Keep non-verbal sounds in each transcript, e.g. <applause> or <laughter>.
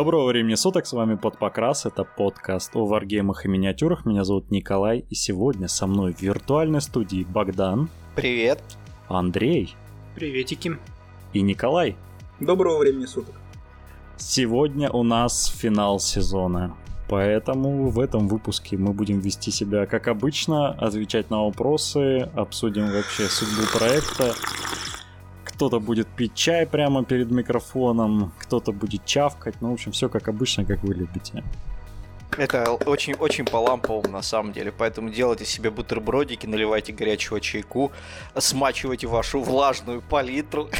Доброго времени суток, с вами Подпокрас, это подкаст о варгеймах и миниатюрах. Меня зовут Николай, и сегодня со мной в виртуальной студии Богдан. Привет. Андрей. Приветики. И Николай. Доброго времени суток. Сегодня у нас финал сезона. Поэтому в этом выпуске мы будем вести себя как обычно, отвечать на вопросы, обсудим вообще судьбу проекта кто-то будет пить чай прямо перед микрофоном, кто-то будет чавкать. Ну, в общем, все как обычно, как вы любите. Это очень-очень по ламповому на самом деле, поэтому делайте себе бутербродики, наливайте горячего чайку, смачивайте вашу влажную палитру.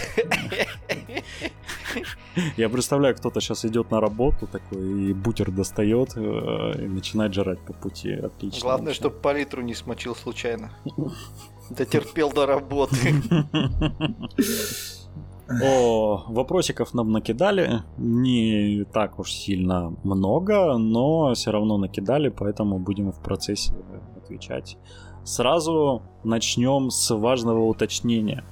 Я представляю, кто-то сейчас идет на работу такой и бутер достает э, и начинает жрать по пути. Отлично. Главное, чтобы палитру не смочил случайно. Дотерпел до работы. <laughs> О, вопросиков нам накидали. Не так уж сильно много, но все равно накидали, поэтому будем в процессе отвечать. Сразу начнем с важного уточнения.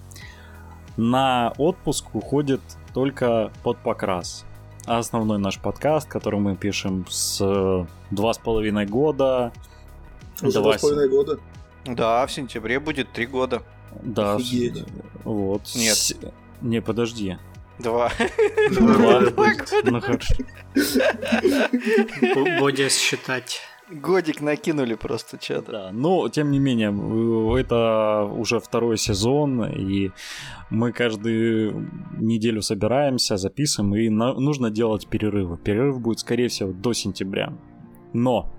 На отпуск уходит только под покрас. Основной наш подкаст, который мы пишем с два с половиной года. Уже два с половиной года? Да, в сентябре будет три года. Да. Офигеть. Вот. Нет. С... Не, подожди. Два. Два. <laughs> Ну хорошо. Бодя считать. Годик накинули просто что-то. Да, но тем не менее, это уже второй сезон, и мы каждую неделю собираемся, записываем, и на- нужно делать перерывы. Перерыв будет, скорее всего, до сентября. Но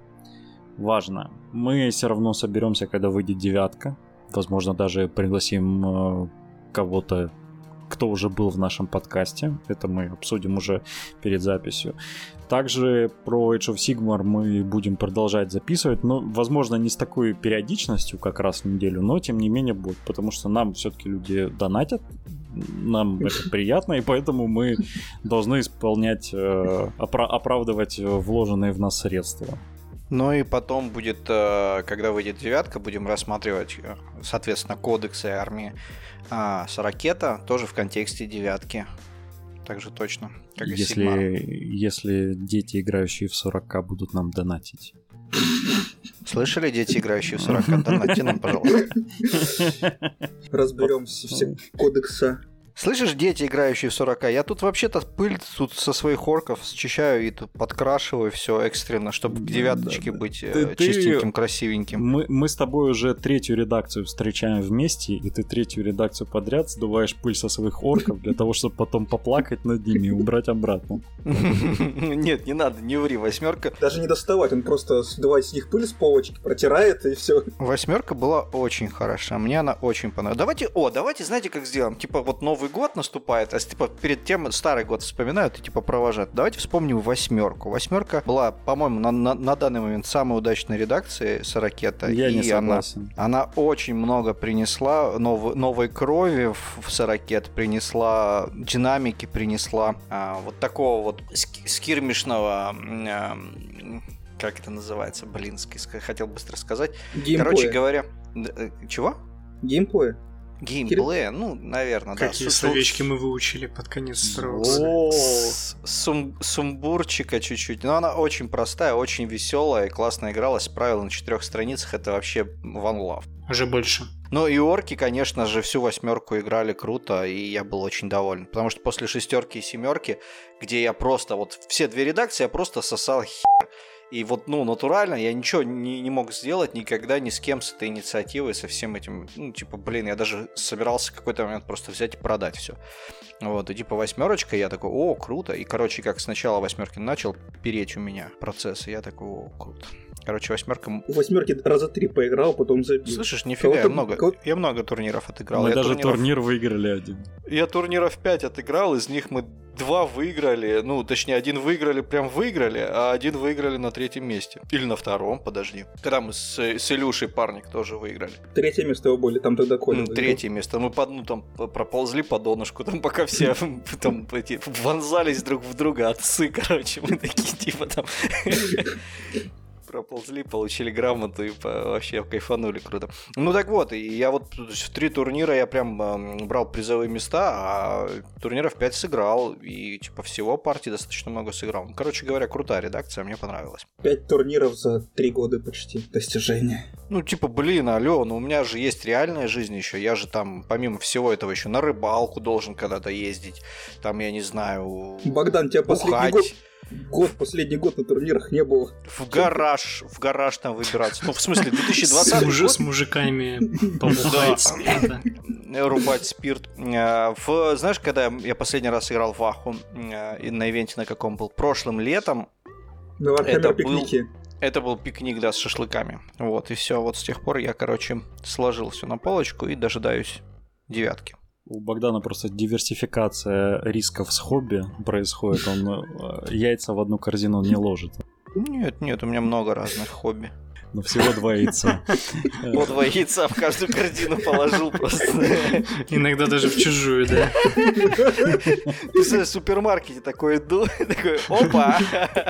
важно, мы все равно соберемся, когда выйдет девятка. Возможно, даже пригласим э, кого-то, кто уже был в нашем подкасте. Это мы обсудим уже перед записью. Также про Age of Sigmar мы будем продолжать записывать, но, возможно, не с такой периодичностью, как раз в неделю, но, тем не менее, будет, потому что нам все-таки люди донатят, нам <laughs> это приятно, и поэтому мы должны исполнять, э, опра- оправдывать вложенные в нас средства. Ну и потом будет, э, когда выйдет девятка, будем рассматривать, э, соответственно, кодексы армии а, Сорокета, тоже в контексте девятки. Также точно, как и Сигмар. Если, если дети, играющие в 40к, будут нам донатить. Слышали, дети, играющие в 40 Донатьте нам, пожалуйста. Разберем все, все кодекса. Слышишь, дети, играющие в 40 я тут вообще-то пыль тут со своих орков счищаю и тут подкрашиваю все экстренно, чтобы к девяточке да, быть э, Ты- ты- чистеньким, красивеньким. Мы, мы с тобой уже третью редакцию встречаем вместе, и ты третью редакцию подряд сдуваешь пыль со своих орков для того, чтобы потом поплакать над ними и убрать обратно. <laughs> Нет, не надо, не ври, восьмерка. Даже не доставать, он просто сдувает с них пыль с полочки, протирает и все. Восьмерка была очень хороша, мне она очень понравилась. Давайте, о, давайте, знаете, как сделаем? Типа вот Новый год наступает, а типа перед тем старый год вспоминают и типа провожают. Давайте вспомним восьмерку. Восьмерка была, по-моему, на, на- на данный момент самой удачной редакции Сорокета. Я и не она, согласен. она очень много принесла нов- новой крови в, в Сорокет, принесла динамики, принесла а, вот такого вот ски- скирмишного м, как это называется, блин, хотел быстро сказать. Геймплея. Короче говоря, э, чего? Геймплея. Геймплея, ну, наверное, да. Какие словечки мы выучили под конец второго О, с- сум- сумбурчика чуть-чуть. Но она очень простая, очень веселая и классно игралась. Правила на четырех страницах это вообще one love. Уже больше. Ну и орки, конечно же, всю восьмерку играли круто, и я был очень доволен. Потому что после шестерки и семерки, где я просто, вот все две редакции, я просто сосал хер. И вот, ну, натурально я ничего не, не мог сделать никогда ни с кем с этой инициативой, со всем этим. Ну, типа, блин, я даже собирался какой-то момент просто взять и продать все. Вот, и типа восьмерочка, я такой, о, круто. И, короче, как сначала восьмерки начал переть у меня процесс, и я такой, о, круто. Короче, восьмерка У восьмерки раза три поиграл, потом забил. Слышишь, нифига, я много, кого- я много турниров отыграл. мы я даже турниров- турнир выиграли один. Я турниров 5 отыграл, из них мы два выиграли, ну, точнее, один выиграли, прям выиграли, а один выиграли на третьем месте. Или на втором, подожди. Когда мы с, с Илюшей Парник тоже выиграли. Третье место его были, там тогда Коля. Ну, третье место. Мы под, ну, там проползли по донышку, там пока все <laughs> там эти, вонзались друг в друга, отцы, <laughs> короче, мы такие типа там. Проползли, получили грамоту и вообще кайфанули круто. Ну так вот, и я вот в три турнира я прям эм, брал призовые места, а турниров 5 сыграл, и типа всего партий достаточно много сыграл. Ну, Короче говоря, крутая редакция, мне понравилась. Пять турниров за три года почти. Достижение. Ну, типа, блин, алло, ну у меня же есть реальная жизнь еще. Я же там, помимо всего этого, еще на рыбалку должен когда-то ездить. Там, я не знаю, Богдан, тебя последний год, бухать, год, последний год на турнирах не было. в гараж, в гараж там выбираться. Ну, в смысле, 2020 С, мужи- год с мужиками побухать спирта. рубать спирт. Э, В, знаешь, когда я последний раз играл в Аху, э, и на ивенте на каком был? Прошлым летом, На Warhammer Это был- это был пикник, да, с шашлыками. Вот, и все. Вот с тех пор я, короче, сложил все на полочку и дожидаюсь девятки. У Богдана просто диверсификация рисков с хобби происходит. Он э, яйца в одну корзину не ложит. Нет, нет, у меня много разных хобби. Но всего два яйца. Э, <laughs> Вот два яйца в каждую корзину положил просто. Иногда даже в чужую, да. <laughs> Представляешь, в супермаркете такой иду, <laughs> такой, опа!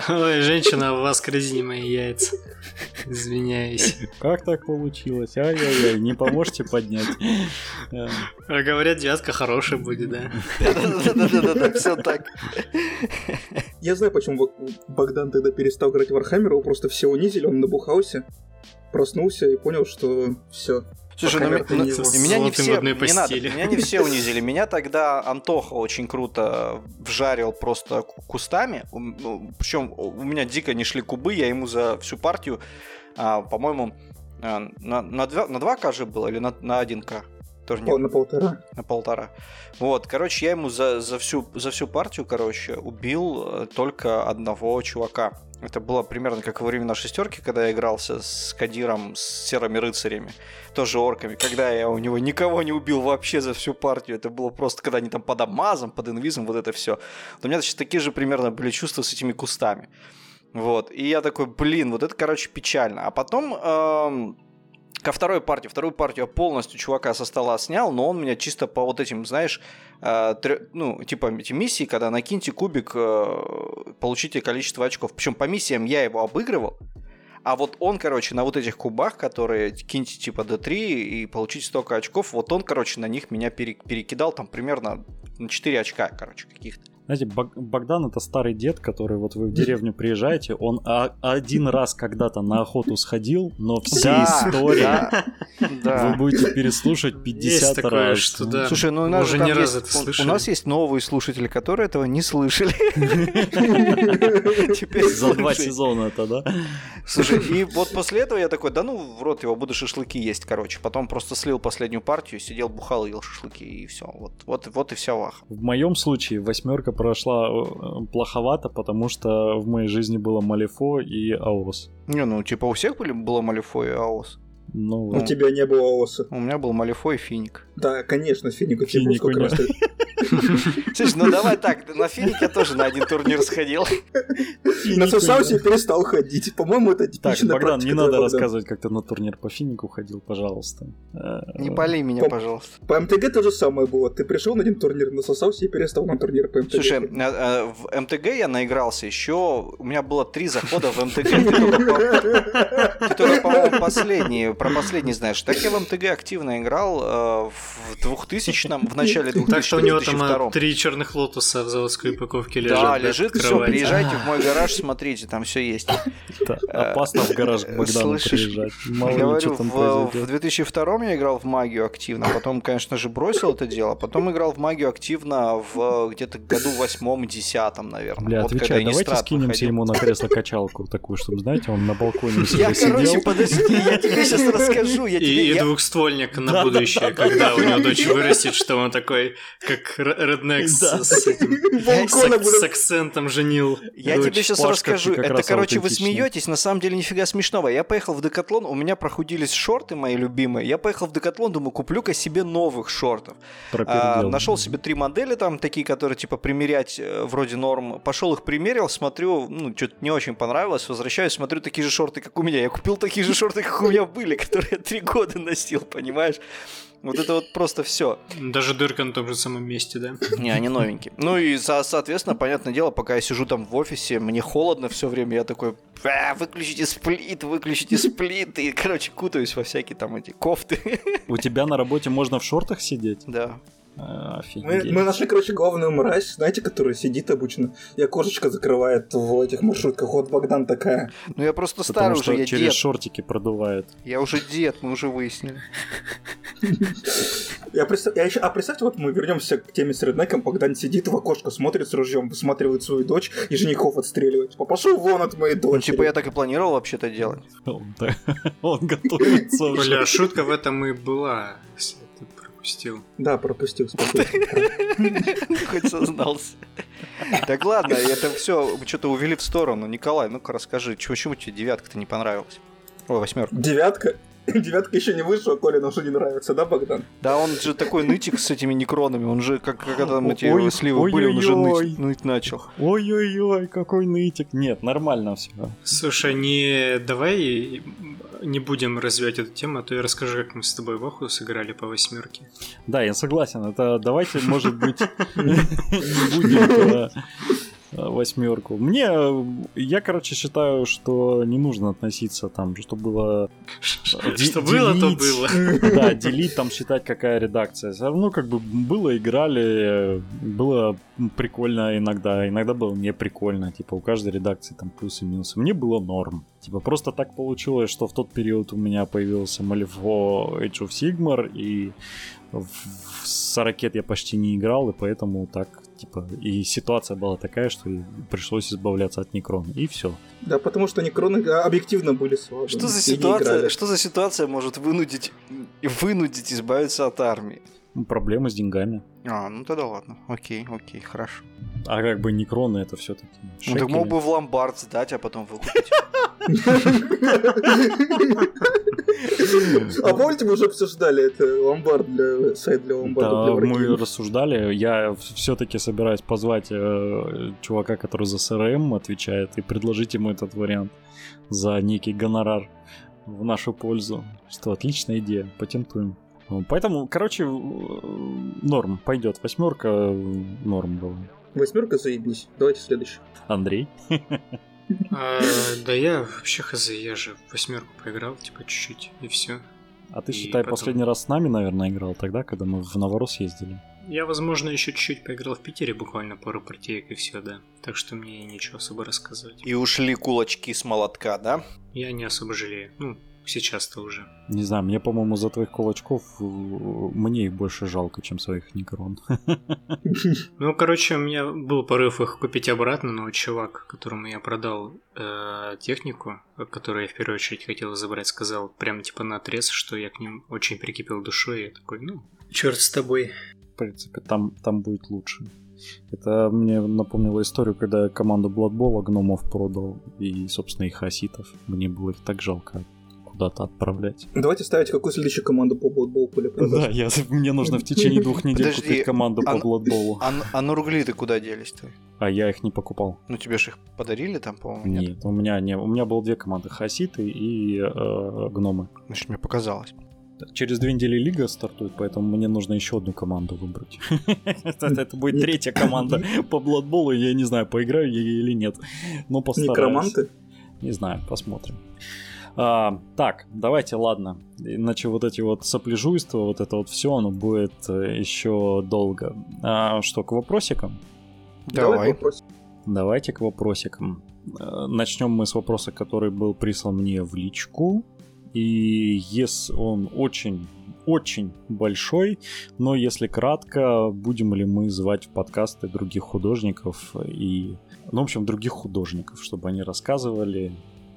Ой, женщина, у вас в корзине мои яйца. Извиняюсь. Как так получилось? Ай-яй-яй, не поможете поднять? А говорят, девятка хорошая будет, да. Да-да-да, все так. Я знаю, почему Бог- Богдан тогда перестал играть в Warhammer, его просто все унизили, он набухался, проснулся и понял, что все. Слушай, ну, ну, меня не все, не надо, меня не все унизили. Меня тогда Антоха очень круто вжарил просто ку- кустами. Причем у меня дико не шли кубы, я ему за всю партию, а, по-моему, а, на, на, два, на 2К же было или на, на 1К турнир? Пол- На полтора. на полтора. Вот, короче, я ему за, за, всю, за всю партию, короче, убил э, только одного чувака. Это было примерно как во времена шестерки, когда я игрался с Кадиром, с серыми рыцарями, тоже орками, когда я у него никого не убил вообще за всю партию. Это было просто, когда они там под обмазом, под инвизом, вот это все. У меня значит, такие же примерно были чувства с этими кустами. Вот. И я такой, блин, вот это, короче, печально. А потом эм, ко второй партии. Вторую партию я полностью чувака со стола снял, но он меня чисто по вот этим, знаешь, э, трё- ну, типа эти миссии, когда накиньте кубик, э, получите количество очков. Причем по миссиям я его обыгрывал, а вот он, короче, на вот этих кубах, которые киньте типа D3 и получите столько очков, вот он, короче, на них меня пере- перекидал там примерно на 4 очка, короче, каких-то. Знаете, Бог- Богдан это старый дед, который вот вы в деревню приезжаете, он а- один раз когда-то на охоту сходил, но все истории да, да. вы будете переслушать 50 Есть такое, раз. что да. Слушай, ну у нас уже не раз есть- это у- нас есть новые слушатели, которые этого не слышали. Теперь За два сезона это, да? Слушай, и вот после этого я такой, да ну, в рот его, буду шашлыки есть, короче. Потом просто слил последнюю партию, сидел, бухал, ел шашлыки, и все. Вот, вот, вот и вся ваха. В моем случае восьмерка прошла э, плоховато, потому что в моей жизни было Малифо и Аос. Не, ну, типа у всех были, было Малифо и Аос. Ну, У тебя не было ооса. У меня был Малифо и Финик. Да, конечно, Финику Финику <laughs> Слушай, ну давай так, на Финик я тоже на один турнир сходил. Насосался и перестал ходить. По-моему, это Так, Богдан, не надо рассказывать, как ты на турнир по финику ходил, пожалуйста. Э, Не пали меня, пожалуйста. По МТГ то же самое было. Ты пришел на один турнир, насосался и перестал на турнир по МТГ. Слушай, э, э, в МТГ я наигрался еще. У меня было три захода в МТГ. Ты только, по-моему, последний, про последний знаешь. Так я в МТГ активно играл э, в 2000-м, в начале 2000 Так что у него там 2002 а, три черных лотоса в заводской упаковке лежат. Да, лежит все, приезжайте в мой гараж, смотрите, там все есть. это опасно в гараж к Богдану Слышишь, приезжать. Говорю, в, в произойдет. 2002 я играл в магию активно, потом, конечно же, бросил это дело, потом играл в магию активно в где-то году восьмом-десятом, наверное. Бля, вот отвечай, давайте скинемся ему на кресло-качалку такую, чтобы, знаете, он на балконе себе Я, короче, сидел. подожди, я тебе сейчас расскажу. Я И, тебе, и я- двухствольник на будущее, да, да, когда у него дочь вырастет, что он такой, как Р- Реднек с- Да. с, этим, <laughs> с, Балкона ак- буду- с акцентом женил. Я дочь. тебе сейчас Пашка, расскажу. Это, короче, вы смеетесь, на самом деле нифига смешного. Я поехал в Декатлон, у меня прохудились шорты мои любимые. Я поехал в Декатлон, думаю, куплю-ка себе новых шортов. А, нашел себе три модели там, такие, которые типа примерять э, вроде норм. Пошел их примерил, смотрю, ну, что-то не очень понравилось. Возвращаюсь, смотрю такие же шорты, как у меня. Я купил такие же шорты, как у меня были, которые я три года носил, понимаешь? Вот это вот просто все. Даже дырка на том же самом месте, да? Не, они новенькие. Ну и, со- соответственно, понятное дело, пока я сижу там в офисе, мне холодно все время, я такой, «А, выключите сплит, выключите сплит, и, короче, кутаюсь во всякие там эти кофты. У тебя на работе можно в шортах сидеть? Да. А, Мы, Офигеть. мы нашли, короче, главную мразь, знаете, которая сидит обычно и окошечко закрывает в этих маршрутках. Вот Богдан такая. Ну я просто старый уже, я через дед. шортики продувает. Я уже дед, мы уже выяснили. Я представ- я еще... А представьте, вот мы вернемся к теме с реднеком. Богдан сидит в окошко, смотрит с ружьем, высматривает свою дочь и женихов отстреливает. Типа, пошел вон от моей Ну, дочери. типа я так и планировал вообще-то делать. Он, <laughs> готовится. Бля, шутка в этом и была, пропустил. Да, пропустил, спокойно. <laughs> Хоть сознался. Так ладно, это все что-то увели в сторону. Николай, ну-ка расскажи, чего- почему тебе девятка-то не понравилась? Ой, восьмерка. Девятка. <laughs> Девятка еще не вышла, Коля нам уже не нравится, да, Богдан? Да он же такой нытик с этими некронами, он же, как, как там эти Ой, сливы были, он уже ныть, ныть начал. Ой-ой-ой, какой нытик. Нет, нормально все. Слушай, не давай не будем развивать эту тему, а то я расскажу, как мы с тобой в Оху сыграли по восьмерке. Да, я согласен. Это давайте, может быть, <laughs> не будем про восьмерку. Мне, э, я, короче, считаю, что не нужно относиться там, что было... <laughs> де- Что было, то было. <laughs> Да, <laughs> делить, там, считать, какая редакция. Все равно, как бы, было, играли, было прикольно иногда, иногда было не прикольно. Типа, у каждой редакции там плюсы и минусы. Мне было норм. Типа, просто так получилось, что в тот период у меня появился Malifaux Age of Sigmar, и в, ракет я почти не играл, и поэтому так, типа, и ситуация была такая, что пришлось избавляться от Некрона, и все. Да, потому что некроны а, объективно были слабы. Что за ситуация, что за ситуация может вынудить, вынудить избавиться от армии? Проблемы с деньгами. А, ну тогда ладно. Окей, окей, хорошо. А как бы Некроны это все-таки. Ну ты мог бы в ломбард сдать, а потом выкупить. <laughs> А помните, мы уже обсуждали это ломбард для сайт для ломбарда Да, мы рассуждали. Я все-таки собираюсь позвать э, чувака, который за СРМ отвечает, и предложить ему этот вариант за некий гонорар в нашу пользу. Что отличная идея, патентуем. Поэтому, короче, э, норм, пойдет. Восьмерка э, норм была. Восьмерка заебись. Давайте следующий. Андрей. <laughs> А, Да я вообще хз, я же в восьмерку поиграл, типа чуть-чуть, и все. А ты И считай, потом- последний раз с нами, наверное, играл тогда, когда мы в Новорос ездили. Я, возможно, еще чуть-чуть поиграл в Питере, буквально пару партиек и все, да. Так что мне ничего особо рассказывать. И ушли кулачки с молотка, да? Я не особо жалею. Ну, сейчас-то уже. Не знаю, мне, по-моему, за твоих кулачков э, мне их больше жалко, чем своих Некрон. <laughs> Ну, короче, у меня был порыв их купить обратно, но чувак, которому я продал э, технику, которую я в первую очередь хотел забрать, сказал прям типа на отрез, что я к ним очень прикипел душой. И я такой, ну, черт с тобой. В принципе, там, там будет лучше. Это мне напомнило историю, когда я команду Бладбола гномов продал и, собственно, их оситов. Мне было их так жалко куда-то отправлять. Давайте ставить, какую следующую команду по Blood Коля Да, я, мне нужно в течение двух недель Подожди, купить команду по а- Бладболу. А, а нургли-то куда делись-то? А я их не покупал. Ну тебе же их подарили там, по-моему, нет? Нет, у меня не, у меня было две команды: Хаситы и э, гномы. Значит, мне показалось. Через две недели лига стартует, поэтому мне нужно еще одну команду выбрать. <laughs> Это это будет третья команда по Бладболу, я не знаю, поиграю я или нет. Но постараюсь. Некроманты? Не знаю, посмотрим. А, так, давайте, ладно. Иначе вот эти вот сопляжуйства, вот это вот все, оно будет э, еще долго. А, что, к вопросикам? Давай. Давайте к вопросикам. Э, Начнем мы с вопроса, который был прислан мне в личку. И если он очень, очень большой, но если кратко, будем ли мы звать в подкасты других художников и, ну, в общем, других художников, чтобы они рассказывали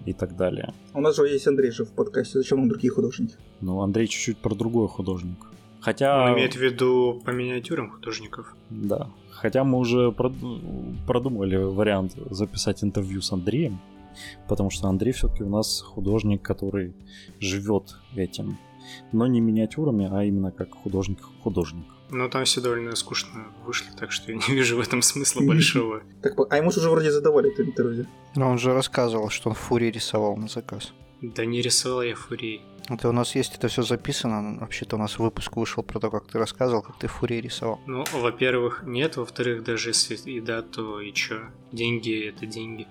и так далее. У нас же есть Андрей же в подкасте, зачем нам другие художники? Ну, Андрей чуть-чуть про другой художник. Хотя... Он имеет в виду по миниатюрам художников. Да. Хотя мы уже прод- продумали вариант записать интервью с Андреем, потому что Андрей все-таки у нас художник, который живет этим. Но не миниатюрами, а именно как художник-художник. Но там все довольно скучно вышло, так что я <laughs> не вижу в этом смысла большого. Так, а ему же уже вроде задавали это интервью. Но он же рассказывал, что он фури рисовал на заказ. Да не рисовал я фурии. Это у нас есть, это все записано. Вообще-то у нас выпуск вышел про то, как ты рассказывал, как ты фурии рисовал. Ну, во-первых, нет, во-вторых, даже если и да, то и чё? Деньги — это деньги.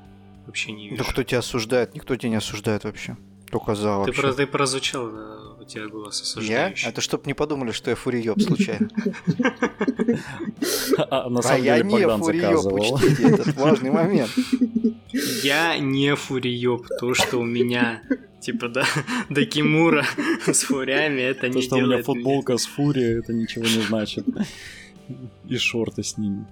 Вообще не вижу. Да кто тебя осуждает? Никто тебя не осуждает вообще. Только за Ты, вообще. про, ты прозвучал, да, у тебя голос Я? осуждающий. Это чтоб не подумали, что я фуриёб случайно. <laughs> А на А самом я деле не фуриёб, заказывал. учтите этот важный момент. Я не фуриёб. То, что у меня, типа, да, Дакимура с фурями, это То, не что у меня делает футболка с фурией, это ничего не значит. И шорты с ними.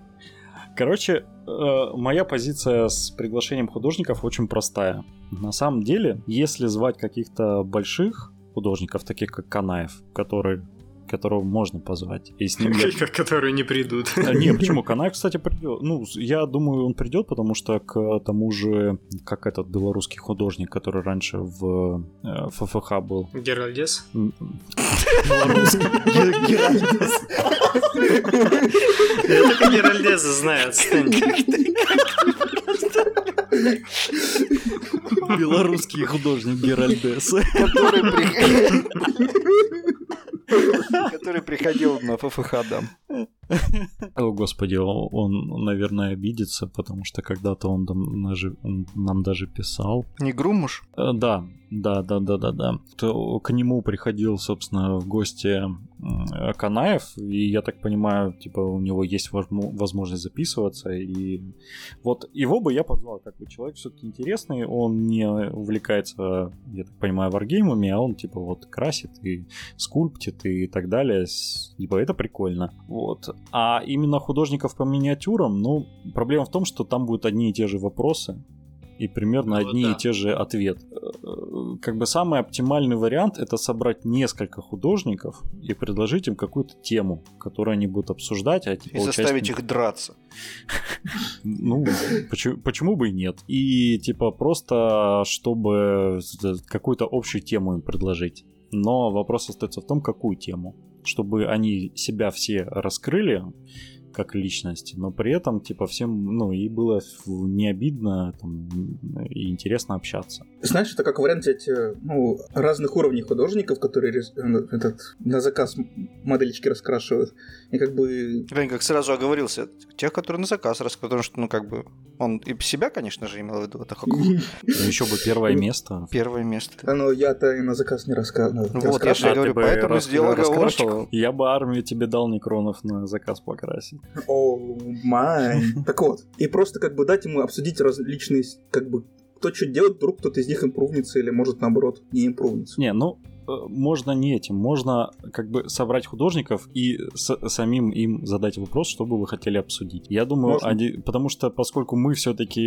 Короче, э, моя позиция с приглашением художников очень простая. На самом деле, если звать каких-то больших художников, таких как Канаев, который, которого можно позвать, и с ним <laughs> я которые не придут. А, Не, <laughs> почему? Канаев, кстати, придет. Ну, я думаю, он придет, потому что к тому же, как этот белорусский художник, который раньше в э, ФФХ был. Геральдес? Белорусский. <laughs> Я только Геральдеса знаю, отстань. Белорусский художник Геральдес. Который Который приходил на ФФХ, да. О, господи, он, наверное, обидится, потому что когда-то он нам, даже писал. Не Грумуш? Э, Да, да, да, да, да, да. То к нему приходил, собственно, в гости Канаев, и я так понимаю, типа у него есть возмо- возможность записываться, и вот его бы я позвал, как бы человек все-таки интересный, он не увлекается, я так понимаю, варгеймами, а он типа вот красит и скульптит и так далее, типа это прикольно. Вот. А именно художников по миниатюрам, ну, проблема в том, что там будут одни и те же вопросы, и примерно Ну, одни да. и те же ответы. Э, Как бы самый оптимальный вариант это собрать несколько художников и предложить им какую-то тему, которую они будут обсуждать, а И заставить участники- их драться. ну, почему, почему бы и нет? И типа просто, чтобы какую-то общую тему им предложить. Но вопрос остается в том, какую тему. Чтобы они себя все раскрыли как личности, но при этом, типа, всем, ну, и было не обидно там, и интересно общаться. Знаешь, это как вариант взять э, ну, разных уровней художников, которые э, этот, на заказ модельчики раскрашивают. И как бы... Блин, как сразу оговорился. Тех, которые на заказ рассказывают, потому что, ну, как бы, он и себя, конечно же, имел в виду. Это как Еще бы первое место. первое место. А ну я-то и на заказ не рассказываю. Ну вот, я же А, говорю, бы поэтому сделал оговорочку. Я бы армию тебе дал Некронов на заказ покрасить. О, май. <laughs> Так вот. И просто как бы дать ему обсудить различные, как бы, кто что делает, вдруг кто-то из них импрувнится или может наоборот не импрувнится. Не, ну можно не этим, можно как бы собрать художников и с- самим им задать вопрос, что бы вы хотели обсудить. Я думаю, они- потому что поскольку мы все-таки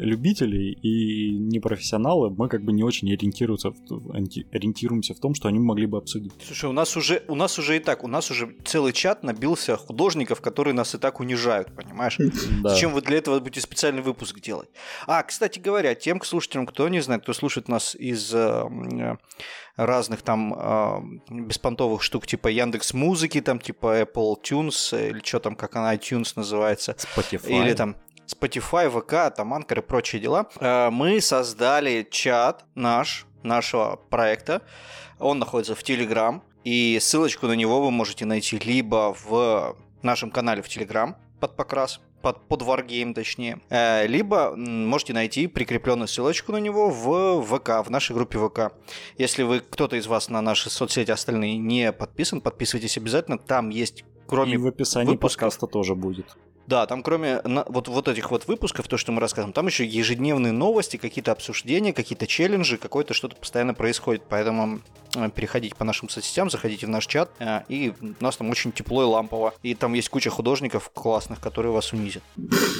любители и не профессионалы, мы как бы не очень ориентируемся в, ориентируемся в том, что они могли бы обсудить. Слушай, у нас уже, у нас уже и так, у нас уже целый чат набился художников, которые нас и так унижают, понимаешь? <laughs> Зачем вы для этого будете специальный выпуск делать? А, кстати говоря, тем слушателям, кто не знает, кто слушает нас из э, м, разных там э, беспонтовых штук, типа Яндекс Музыки, там типа Apple Tunes, э, или что там, как она, iTunes называется, Spotify. или там Spotify, ВК, там Анкер и прочие дела, э, мы создали чат наш, нашего проекта. Он находится в Telegram, и ссылочку на него вы можете найти либо в нашем канале в Telegram под покрас, под, под Wargame точнее, э, либо можете найти прикрепленную ссылочку на него в ВК, в нашей группе ВК. Если вы, кто-то из вас на наши соцсети остальные не подписан, подписывайтесь обязательно, там есть кроме И в описании выпусков. подкаста тоже будет. Да, там кроме на- вот, вот этих вот выпусков, то, что мы рассказываем, там еще ежедневные новости, какие-то обсуждения, какие-то челленджи, какое-то что-то постоянно происходит. Поэтому э, переходите по нашим соцсетям, заходите в наш чат, э, и у нас там очень тепло и лампово. И там есть куча художников классных, которые вас унизят.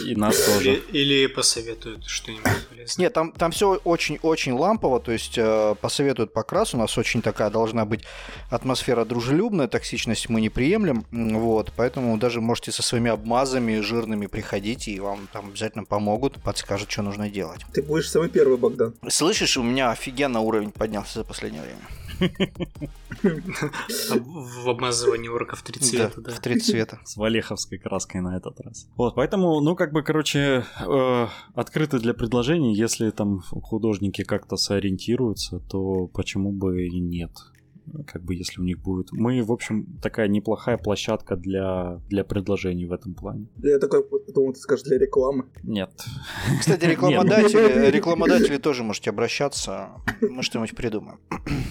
И нас тоже. Или, или посоветуют что-нибудь полезное. Нет, там, там все очень-очень лампово, то есть э, посоветуют покрас, у нас очень такая должна быть атмосфера дружелюбная, токсичность мы не приемлем, вот, поэтому даже можете со своими обмазами жирными приходить, и вам там обязательно помогут, подскажут, что нужно делать. Ты будешь самый первый, Богдан. Слышишь, у меня офигенно уровень поднялся за последнее время. В обмазывании орков три цвета, да. В три цвета. С валеховской краской на этот раз. Вот, поэтому, ну, как бы, короче, э, открыты для предложений. Если там художники как-то сориентируются, то почему бы и нет? Как бы если у них будет. Мы, в общем, такая неплохая площадка для, для предложений в этом плане. Я такой думал, ты скажешь для рекламы. Нет. Кстати, <laughs> рекламодатели, <laughs> рекламодатели тоже можете обращаться. Мы что-нибудь придумаем.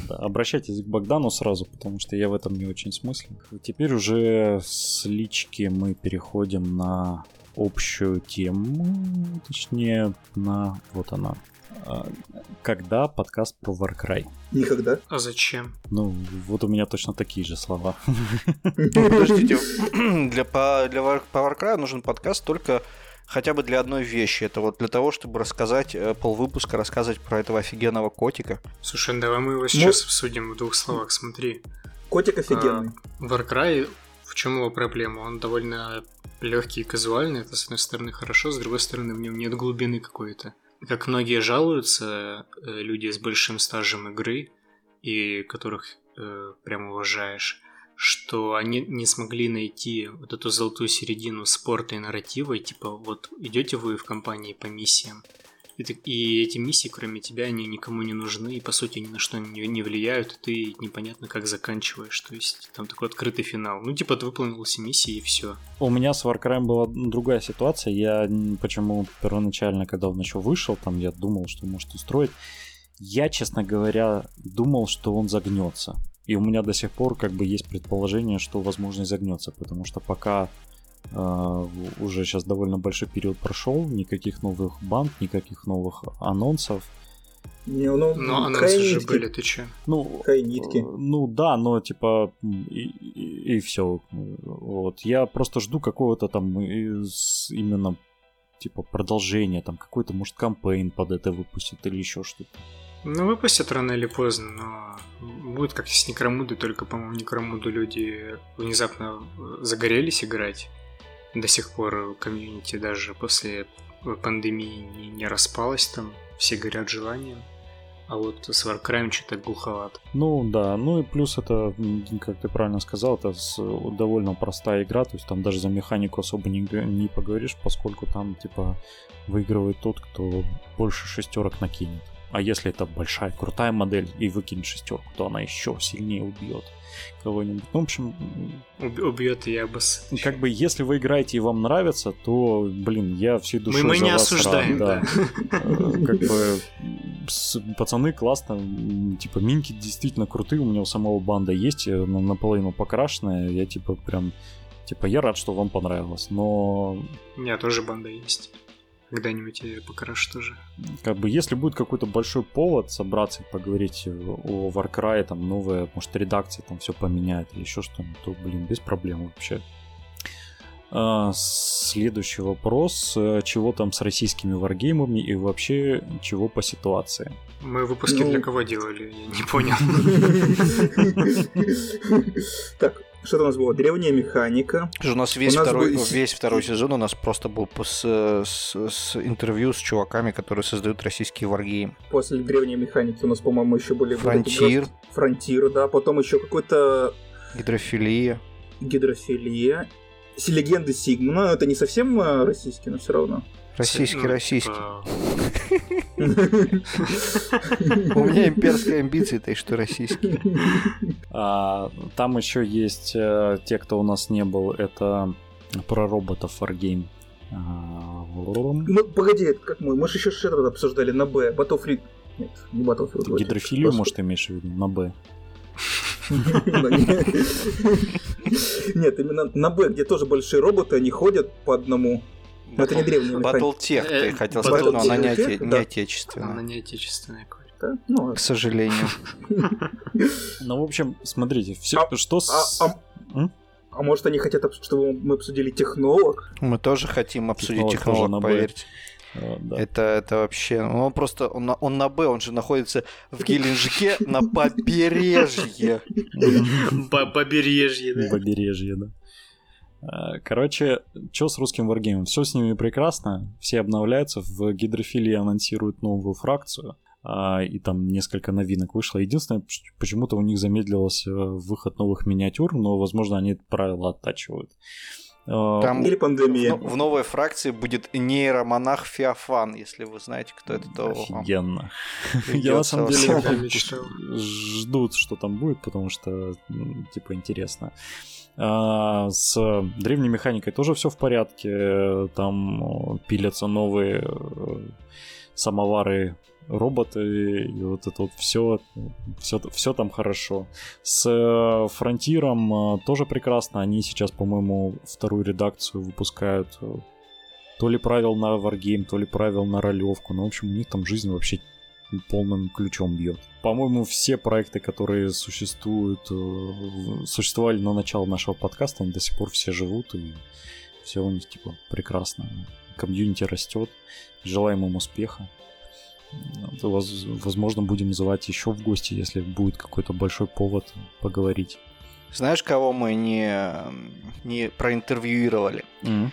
Да, обращайтесь к Богдану сразу, потому что я в этом не очень смыслен. Теперь уже с лички мы переходим на общую тему, точнее, на вот она, когда подкаст про Warcry? Никогда. А зачем? Ну, вот у меня точно такие же слова. Подождите, <coughs> для, по, для, по Warcry нужен подкаст только хотя бы для одной вещи. Это вот для того, чтобы рассказать, э, полвыпуска рассказывать про этого офигенного котика. Слушай, ну давай мы его сейчас ну, обсудим в двух словах, смотри. Котик офигенный. А, Warcry, в чем его проблема? Он довольно легкий и казуальный, это с одной стороны хорошо, с другой стороны в нем нет глубины какой-то как многие жалуются, э, люди с большим стажем игры, и которых э, прям уважаешь, что они не смогли найти вот эту золотую середину спорта и нарратива, и типа вот идете вы в компании по миссиям, и, и эти миссии, кроме тебя, они никому не нужны, и по сути ни на что не, не влияют, и ты непонятно как заканчиваешь. То есть там такой открытый финал. Ну, типа, ты выполнил все миссии и все. У меня с Warcry была другая ситуация. Я почему первоначально, когда он еще вышел, там я думал, что может устроить. Я, честно говоря, думал, что он загнется. И у меня до сих пор как бы есть предположение, что возможно и загнется, потому что пока уже сейчас довольно большой период прошел, никаких новых банд, никаких новых анонсов. Не, ну, но анонсы же были, ты че? Ну, нитки. ну да, но типа и, и, и все. Вот. Я просто жду какого-то там из, именно типа продолжения, там какой-то, может, кампейн под это выпустит или еще что-то. Ну, выпустят рано или поздно, но будет как с Некромуды, только, по-моему, Некромуду люди внезапно загорелись играть до сих пор комьюнити даже после пандемии не, не распалось там, все горят желанием. А вот с Warcraft что-то глуховато. Ну да, ну и плюс это, как ты правильно сказал, это довольно простая игра, то есть там даже за механику особо не, не поговоришь, поскольку там типа выигрывает тот, кто больше шестерок накинет. А если это большая, крутая модель и выкинет шестерку, то она еще сильнее убьет кого-нибудь. Ну, в общем... Убьет Ябас. Как бы, если вы играете и вам нравится, то, блин, я всей душой мы, мы за не вас осуждаем, рад, да. Э, как бы, пацаны классно, типа, минки действительно крутые, у меня у самого банда есть, э, наполовину покрашенная, я, типа, прям... Типа, я рад, что вам понравилось, но... У меня тоже банда есть. Когда-нибудь я покрашу тоже. Как бы, если будет какой-то большой повод собраться и поговорить о Warcry, там, новая, может, редакция там все поменяет или еще что-нибудь, то, блин, без проблем вообще. А, следующий вопрос. Э, чего там с российскими варгеймами и вообще чего по ситуации? Мы выпуски ну... для кого делали? Я не понял. <laughs> Так, что у нас было? Древняя механика. У нас весь, у нас второй, был... весь второй сезон у нас просто был с, с, с интервью с чуваками, которые создают российские варгейм. После древней механики у нас, по-моему, еще были... Фронтир. Фронтир, да. Потом еще какой-то... Гидрофилия. Гидрофилия. Легенды Сигмара. Ну, это не совсем э, российский, но все равно. Российский, ну, российский. <laughs> У меня имперские амбиции, так что российский. А, там еще есть э, те, кто у нас не был, это про роботов Wargame. А, ну, погоди, как мы? Мы же еще что-то обсуждали на Б. Battlefield. Нет, не Battlefield. Гидрофилию, может, имеешь в виду? На Б. <laughs> Нет, именно на Б, где тоже большие роботы, они ходят по одному. Но это не древний Battletech, ты хотел сказать, но она не отечественная. Она не отечественная, да? Ну, к сожалению. <laughs> Ну, в общем, смотрите, все, а, что с... А, а, а может, они хотят, чтобы мы обсудили технолог? Мы тоже хотим обсудить технолог, технолог поверьте. да. Это, это вообще... Он просто... Он, он на Б, он же находится в Геленджике на <laughs> побережье. Побережье, да. Побережье, да. Э, короче, что с русским варгеймом? Все с ними прекрасно, все обновляются, в гидрофилии анонсируют новую фракцию. а, и там несколько новинок вышло. Единственное, почему-то у них замедлился выход новых миниатюр, но, возможно, они правила оттачивают. А, там Или пандемия. В, в новой фракции будет нейромонах Феофан, если вы знаете, кто это, то... Офигенно. <laughs> Я на самом деле ждут, что там будет, потому что, типа, интересно. А, с древней механикой тоже все в порядке. Там пилятся новые э, самовары роботы, и вот это вот все, все, все там хорошо. С э, Фронтиром э, тоже прекрасно. Они сейчас, по-моему, вторую редакцию выпускают э, то ли правил на Wargame, то ли правил на ролевку. Ну, в общем, у них там жизнь вообще полным ключом бьет. По-моему, все проекты, которые существуют, существовали на начало нашего подкаста, они до сих пор все живут, и все у них, типа, прекрасно. Комьюнити растет. Желаем им успеха. Возможно, будем называть еще в гости, если будет какой-то большой повод поговорить. Знаешь, кого мы не, не проинтервьюировали? Mm-hmm.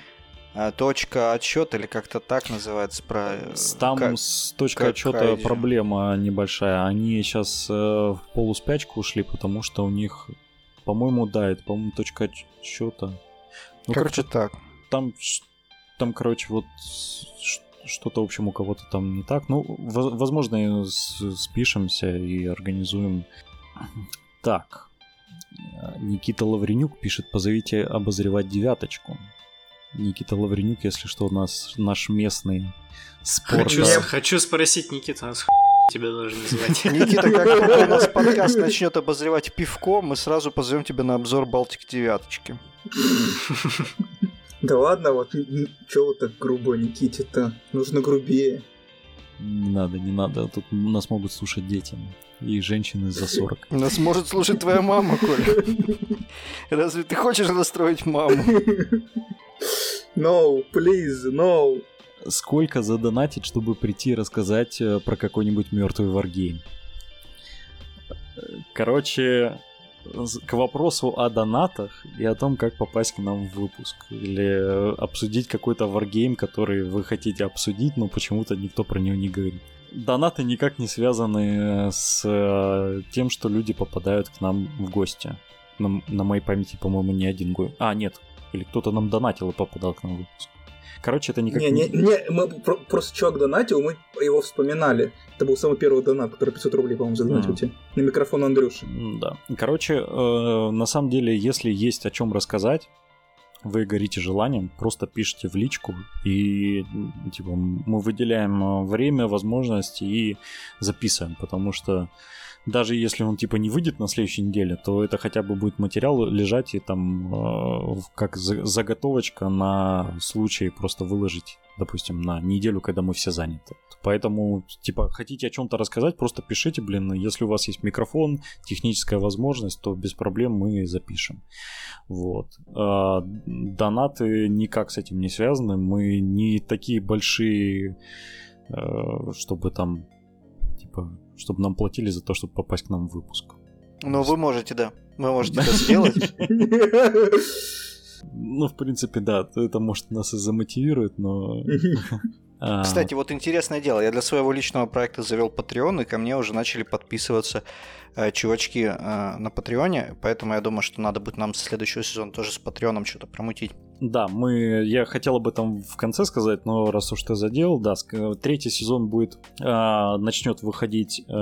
Точка отсчета или как-то так называется про. Там как, с точкой отсчета проблема небольшая. Они сейчас э, в полуспячку ушли, потому что у них, по-моему, да, это, по-моему, точка отсчета. Ну, как короче, так. Там, там, короче, вот что-то, в общем, у кого-то там не так. Ну, возможно, спишемся и организуем. Так. Никита Лавренюк пишет, позовите обозревать девяточку. Никита Лавренюк, если что, у нас наш местный спорт. Хочу, хочу спросить, Никита, нас тебя должны звать. <laughs> Никита, как только у нас подкаст начнет обозревать пивко, мы сразу позовем тебя на обзор Балтик девяточки. Да ладно, вот чё вы так грубо, Никите-то? Нужно грубее. Не надо, не надо. Тут нас могут слушать дети. И женщины за 40. <laughs> Нас может слушать твоя мама, Коля. <laughs> Разве ты хочешь расстроить маму? No, please, no. Сколько задонатить, чтобы прийти и рассказать э, про какой-нибудь мертвый варгейм? Короче, к вопросу о донатах и о том, как попасть к нам в выпуск. Или обсудить какой-то варгейм, который вы хотите обсудить, но почему-то никто про него не говорит. Донаты никак не связаны с э, тем, что люди попадают к нам в гости. На, на моей памяти, по-моему, не один гость. А, нет. Или кто-то нам донатил и попадал к нам в выпуск. Короче, это никак не... Не, не, мы про- просто чувак донатил, мы его вспоминали. Это был самый первый донат, который 500 рублей, по-моему, задонатил mm. тебе. На микрофон Андрюши. Да. Короче, э, на самом деле, если есть о чем рассказать, вы горите желанием, просто пишите в личку, и типа, мы выделяем э, время, возможности и записываем, потому что даже если он типа не выйдет на следующей неделе, то это хотя бы будет материал лежать и там э, как заготовочка на случай просто выложить, допустим, на неделю, когда мы все заняты. Поэтому, типа, хотите о чем-то рассказать, просто пишите, блин, если у вас есть микрофон, техническая возможность, то без проблем мы запишем. Вот. А, донаты никак с этим не связаны, мы не такие большие, э, чтобы там, типа, чтобы нам платили за то, чтобы попасть к нам в выпуск. Ну, вы можете, да. Вы можете это сделать. Ну, в принципе, да, это может нас и замотивирует, но... <laughs> А. Кстати, вот интересное дело, я для своего личного проекта завел Patreon, и ко мне уже начали подписываться э, чувачки э, на Патреоне, поэтому я думаю, что надо будет нам со следующего сезона тоже с Патреоном что-то промутить. Да, мы, я хотел об этом в конце сказать, но раз уж ты задел, да, третий сезон будет, э, начнет выходить э,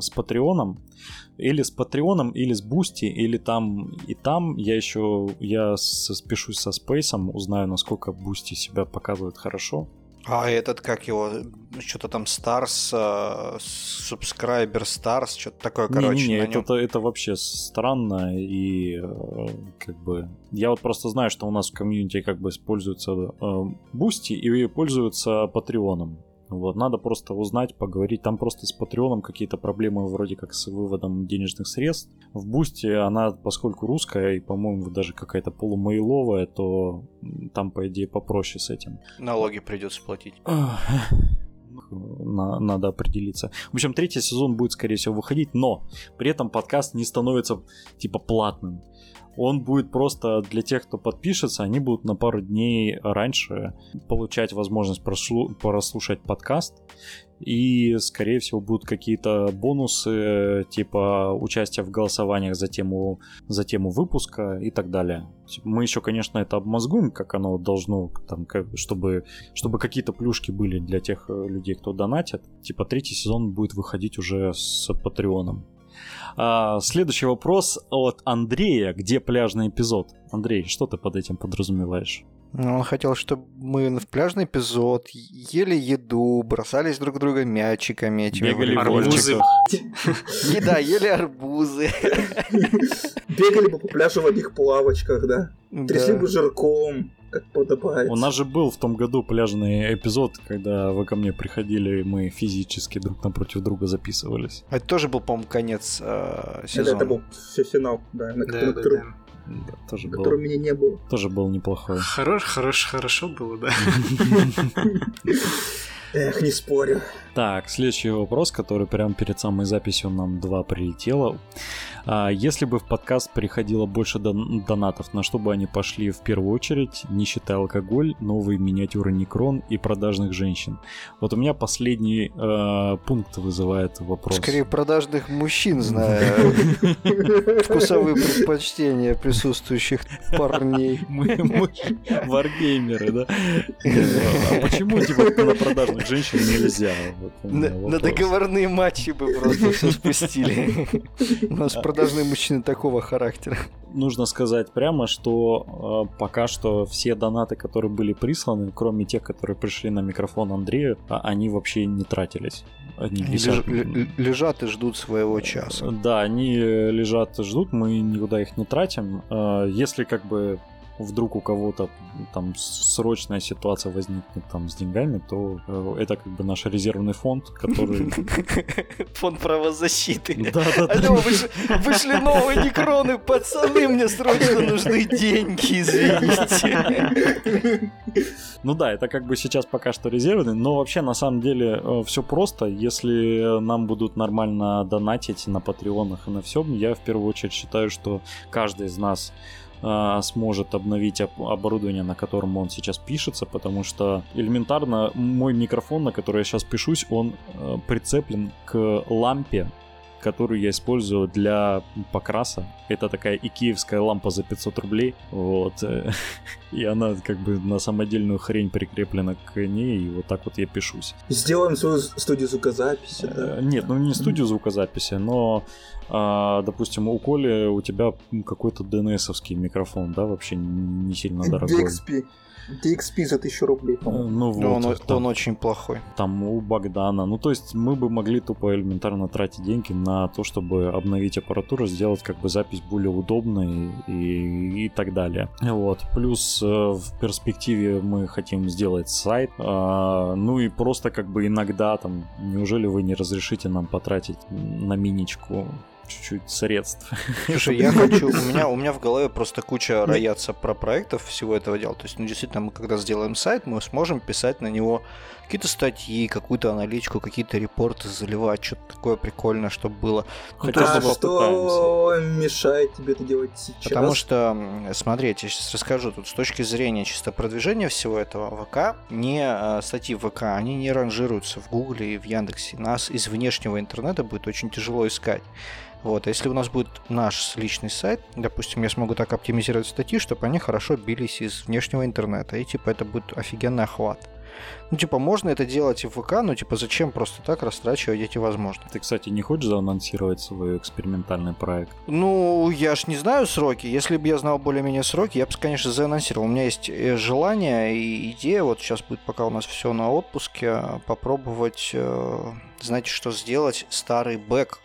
с Патреоном, или с Патреоном, или с Бусти, или там и там. Я еще, я спишусь со Спейсом, узнаю, насколько Бусти себя показывает хорошо. А этот, как его, что-то там Stars, э, Subscriber Stars, что-то такое, короче. Не-не-не, это, это, это вообще странно, и э, как бы... Я вот просто знаю, что у нас в комьюнити как бы используется Бусти э, и пользуются Патреоном. Вот, надо просто узнать, поговорить. Там просто с Патреоном какие-то проблемы вроде как с выводом денежных средств. В Бусти она, поскольку русская и, по-моему, даже какая-то полумейловская, то там, по идее, попроще с этим. Налоги придется платить. На, надо определиться. В общем, третий сезон будет, скорее всего, выходить, но при этом подкаст не становится типа платным Он будет просто для тех, кто подпишется, они будут на пару дней раньше получать возможность прослу- прослушать подкаст. И, скорее всего, будут какие-то бонусы, типа участия в голосованиях за тему, за тему выпуска и так далее. Мы еще, конечно, это обмозгуем, как оно должно, там, как, чтобы, чтобы какие-то плюшки были для тех э, людей, кто донатит. Типа третий сезон будет выходить уже с Патреоном. А, следующий вопрос от Андрея. Где пляжный эпизод? Андрей, что ты под этим подразумеваешь? Ну, он хотел, чтобы мы в пляжный эпизод ели еду, бросались друг друга мячиками. этими Бегали Арбузы. И <laughs> да, ели арбузы. Бегали бы по пляжу в одних плавочках, да. Трясли бы жирком, как подобает. У нас же был в том году пляжный эпизод, когда вы ко мне приходили, и мы физически друг напротив друга записывались. Это тоже был, по-моему, конец э, Это, сезона. это был фи- финал, да, на, Да, на да, который- да. Да, тоже, был, котором меня не было. тоже был неплохой. Хорош, хорош, хорошо было, да. <laughs> Эх, не спорю. Так, следующий вопрос, который прямо перед самой записью нам два прилетело. А, если бы в подкаст приходило больше дон- донатов, на что бы они пошли в первую очередь, не считая алкоголь, новые миниатюры Некрон и продажных женщин? Вот у меня последний э, пункт вызывает вопрос. Скорее продажных мужчин, <laughs> зная вкусовые предпочтения присутствующих парней. <laughs> Мы, мы варгеймеры, да? <laughs> А почему типа на продажных женщин нельзя? Вот На, на договорные матчи бы просто все спустили. У нас продажные мужчины такого характера. Нужно сказать прямо, что э, пока что все донаты, которые были присланы, кроме тех, которые пришли на микрофон Андрею, а- они вообще не тратились. Они висят. Леж- ле- Лежат и ждут своего часа. Да, они лежат и ждут, мы никуда их не тратим. Э, Если как бы вдруг у кого-то там срочная ситуация возникнет там с деньгами, то э, это как бы наш резервный фонд, который... <laughs> Фонд правозащиты. Да, да, да. Алло, вышли, вышли новые некроны, пацаны, мне срочно нужны деньги, извините. Ну да, это как бы сейчас пока что резервный, но вообще на самом деле все просто. Если нам будут нормально донатить на патреонах и на всем, я в первую очередь считаю, что каждый из нас э, сможет обновить об- оборудование, на котором он сейчас пишется, потому что элементарно мой микрофон, на который я сейчас пишусь, он э, прицеплен к лампе, которую я использую для покраса. Это такая икеевская лампа за 500 рублей. Вот. <laughs> И она как бы на самодельную хрень прикреплена к ней, и вот так вот я пишусь. Сделаем свою студию звукозаписи, да. Э, Нет, ну не студию звукозаписи, но, а, допустим, у Коли у тебя какой-то DNS-овский микрофон, да, вообще не сильно дорогой. DXP. DXP за 1000 рублей, Э, по-моему. Ну вот, Но он, там, он очень плохой. там у Богдана. Ну, то есть мы бы могли тупо элементарно тратить деньги на то, чтобы обновить аппаратуру, сделать как бы запись более удобной и, и так далее. Вот. Плюс э, в перспективе мы хотим сделать сайт. А, ну и просто как бы иногда там, неужели вы не разрешите нам потратить на миничку чуть-чуть средств? Слушай, я <laughs> хочу, у <laughs> меня, у меня в голове просто куча роятся про проектов всего этого дела. То есть, ну, действительно, мы когда сделаем сайт, мы сможем писать на него какие-то статьи, какую-то аналитику, какие-то репорты заливать, что-то такое прикольное, чтобы было. Ну, Хотя а бы что мешает тебе это делать сейчас? Потому что, смотрите, я сейчас расскажу, тут с точки зрения чисто продвижения всего этого ВК, не э, статьи ВК, они не ранжируются в Гугле и в Яндексе. Нас из внешнего интернета будет очень тяжело искать. Вот, а если у нас будет наш личный сайт, допустим, я смогу так оптимизировать статьи, чтобы они хорошо бились из внешнего интернета, и типа это будет офигенный охват. Ну, типа, можно это делать и в ВК, но типа зачем просто так растрачивать эти возможности? Ты, кстати, не хочешь заанонсировать свой экспериментальный проект? Ну, я ж не знаю сроки. Если бы я знал более-менее сроки, я бы, конечно, заанонсировал. У меня есть э, желание и идея, вот сейчас будет, пока у нас все на отпуске, э, попробовать, э, знаете, что сделать, старый бэк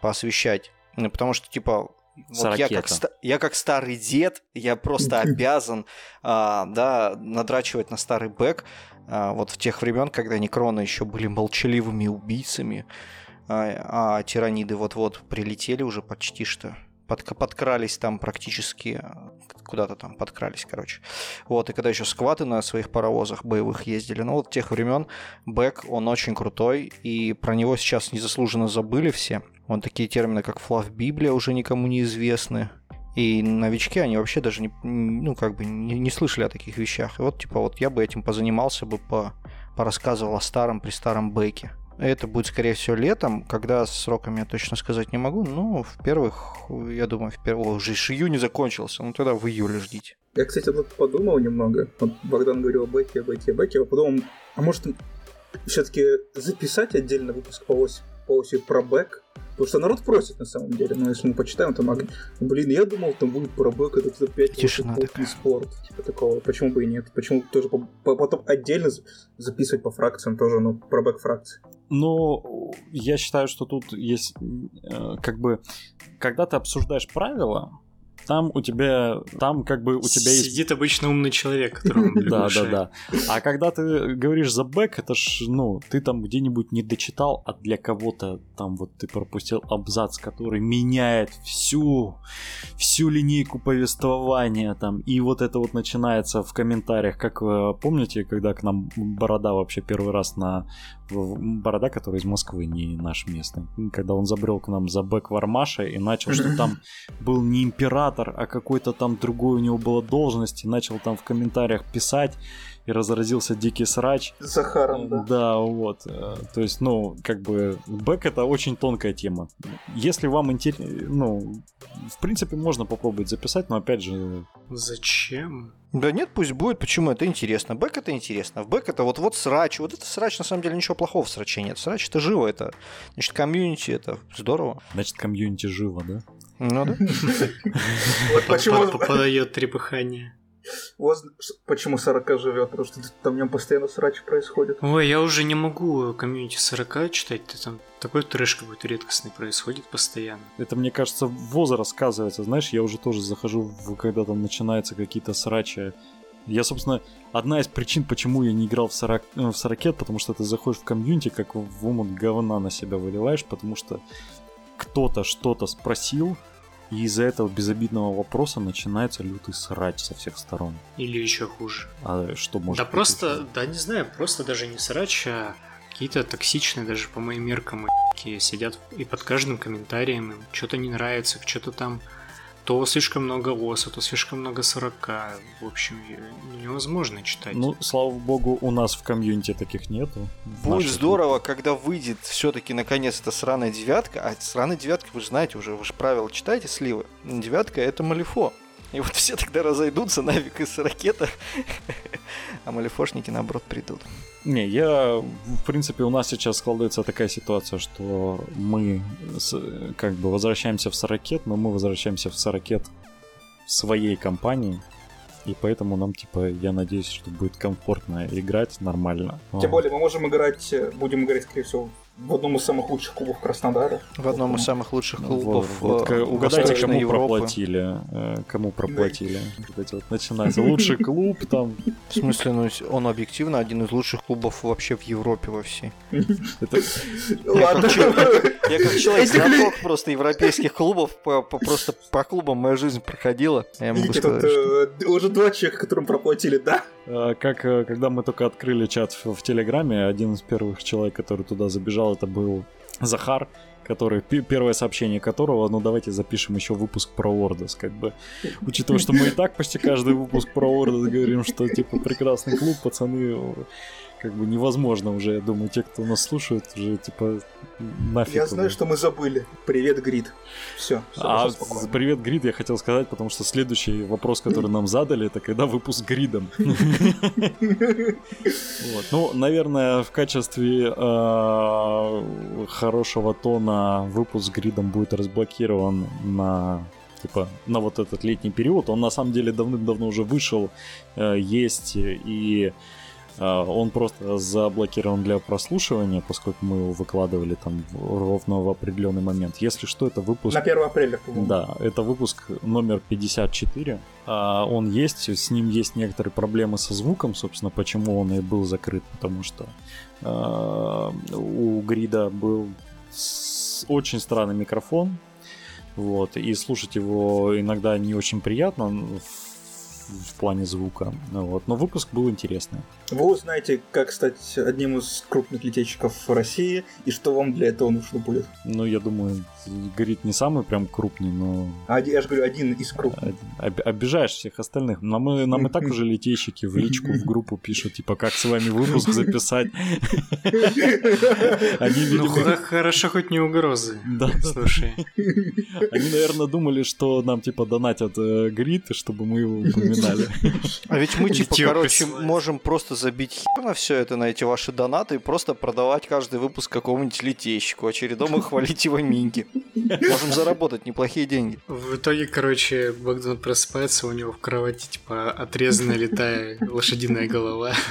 поосвещать. Ну, потому что, типа, вот я, как, я как старый дед, я просто обязан, а, да, надрачивать на старый бэк. а, вот в тех времен, когда некроны еще были молчаливыми убийцами, а, а тираниды вот-вот прилетели уже почти что. Подка- подкрались там практически, а, куда-то там подкрались, короче. Вот, и когда еще скваты на своих паровозах боевых ездили, ну вот тех времен Бэк, он очень крутой, и про него сейчас незаслуженно забыли все. Вон такие термины, как флав Библия, уже никому не известны. И новички, они вообще даже не, ну, как бы не, не слышали о таких вещах. И вот, типа, вот я бы этим позанимался бы, по, порассказывал о старом при старом бэке. Это будет, скорее всего, летом, когда с сроками я точно сказать не могу. Ну, в первых, я думаю, в первых, уже июнь закончился, ну тогда в июле ждите. Я, кстати, тут подумал немного. Вот Богдан говорил о бэке, о бэке, о бэке. Я подумал, а может все-таки записать отдельный выпуск по оси, по оси про бэк? Потому что народ просит на самом деле. Но если мы почитаем, там, блин, я думал, там будет про бэк, это где-то 5 Тишина такая. спорт. Типа такого. Почему бы и нет? Почему тоже по, по, потом отдельно записывать по фракциям тоже, ну, про бэк фракции? Ну, я считаю, что тут есть, э, как бы, когда ты обсуждаешь правила, там у тебя, там как бы у тебя есть... Сидит обычно умный человек, которому Да, да, да. А когда ты говоришь за бэк, это ж, ну, ты там где-нибудь не дочитал, а для кого-то там вот ты пропустил абзац, который меняет всю, всю линейку повествования там. И вот это вот начинается в комментариях, как э, помните, когда к нам Борода вообще первый раз на Борода, который из Москвы, не наш местный, когда он забрел к нам за бэк Вармаша и начал, что там <clears throat> был не император, а какой-то там другой у него была должность, и начал там в комментариях писать, и разразился дикий срач. С Захаром, да. Да, вот. Э, то есть, ну, как бы, бэк это очень тонкая тема. Если вам интересно, ну, в принципе, можно попробовать записать, но опять же... Зачем? Да нет, пусть будет. Почему? Это интересно. Бэк это интересно. В бэк это вот, вот срач. Вот это срач, на самом деле, ничего плохого в сраче нет. Срач это живо, это, значит, комьюнити, это здорово. Значит, комьюнити живо, да? Ну да. Почему подает трепыхание? Вас почему 40 живет? Потому что там в нем постоянно срач происходит. Ой, я уже не могу комьюнити 40 читать, ты там такой трэш какой-то редкостный происходит постоянно. Это, мне кажется, возраст сказывается. Знаешь, я уже тоже захожу, в, когда там начинаются какие-то срачи. Я, собственно, одна из причин, почему я не играл в, 40, э, в 40 потому что ты заходишь в комьюнити, как в омут говна на себя выливаешь, потому что кто-то что-то спросил, и из-за этого безобидного вопроса начинается лютый срач со всех сторон. Или еще хуже. А что может Да просто, еще? да не знаю, просто даже не срач, а какие-то токсичные, даже по моим меркам, сидят и под каждым комментарием им что-то не нравится, что-то там то слишком много оса, то слишком много 40. В общем, невозможно читать. Ну, слава богу, у нас в комьюнити таких нету. Будет здорово, когда выйдет все-таки наконец то сраная девятка. А сраная девятка, вы же знаете уже, вы же правила читаете, сливы. Девятка это Малифо. И вот <laughs> все тогда разойдутся нафиг из ракета, <laughs> а малифошники наоборот придут. Не, я, в принципе, у нас сейчас складывается такая ситуация, что мы как бы возвращаемся в Сорокет, но мы возвращаемся в Сорокет своей компании, и поэтому нам, типа, я надеюсь, что будет комфортно играть нормально. Тем более мы можем играть, будем играть, скорее всего, в одном из самых лучших клубов Краснодара. В одном из самых лучших ну, клубов. Вот, вот, э, угадайте, кому Европы. проплатили. Э, кому проплатили. Вот эти вот начинается. Лучший клуб там. В смысле, ну он объективно один из лучших клубов вообще в Европе во всей. Ладно. Я как <laughs> человек знаток просто европейских клубов, просто по клубам моя жизнь проходила. Э, Уже два человека, которым проплатили, да? Как когда мы только открыли чат в Телеграме, один из первых человек, который туда забежал, это был Захар, который первое сообщение которого, ну давайте запишем еще выпуск про Ордос, как бы, учитывая, что мы и так почти каждый выпуск про Ордос говорим, что типа прекрасный клуб, пацаны, как бы невозможно уже, я думаю, те, кто нас слушает, уже типа нафиг. Я знаю, что мы забыли. Привет, Грид. Все. А привет, Грид, я хотел сказать, потому что следующий вопрос, который нам задали, это когда выпуск Гридом. <laughs> Ну, наверное, в качестве а, хорошего тона выпуск Гридом будет разблокирован на типа на вот этот летний период. Он на самом деле давным-давно уже вышел, э, есть и он просто заблокирован для прослушивания, поскольку мы его выкладывали там ровно в определенный момент. Если что, это выпуск... На 1 апреля, по-моему. Да, это выпуск номер 54. А, он есть, с ним есть некоторые проблемы со звуком, собственно, почему он и был закрыт, потому что а, у Грида был очень странный микрофон, вот, и слушать его иногда не очень приятно в плане звука. Вот. Но выпуск был интересный. Вы узнаете, как стать одним из крупных летейщиков в России и что вам для этого нужно будет. Ну, я думаю, говорит не самый прям крупный, но... А, я же говорю, один из крупных. Об, обижаешь всех остальных. Нам, мы, нам и так уже летейщики в личку, в группу пишут, типа, как с вами выпуск <laughs> записать. <laughs> Они, ну, хорошо хоть не угрозы. Да. Слушай. Они, наверное, думали, что нам, типа, донатят э, грид, чтобы мы его упоминали. <laughs> А ведь мы, типа, короче, можем просто забить хер на все это, на эти ваши донаты и просто продавать каждый выпуск какому-нибудь летейщику, очередному <laughs> хвалить его минги. Можем заработать неплохие деньги. В итоге, короче, Богдан просыпается, у него в кровати, типа, отрезанная летая лошадиная голова. <laughs>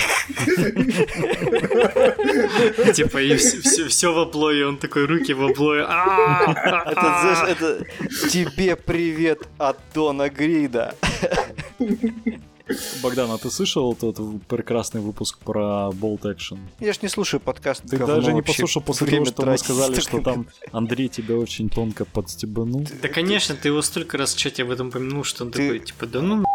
Типа, и все в облое, он такой, руки в облое. Это, знаешь, это тебе привет от Дона Грида. Богдан, а ты слышал тот прекрасный выпуск про Bolt Action? Я ж не слушаю подкаст. Ты даже не послушал после того, что мы сказали, что там Андрей тебя очень тонко подстебанул? Да, конечно, ты его столько раз в чате об этом помянул, что он такой, типа, да ну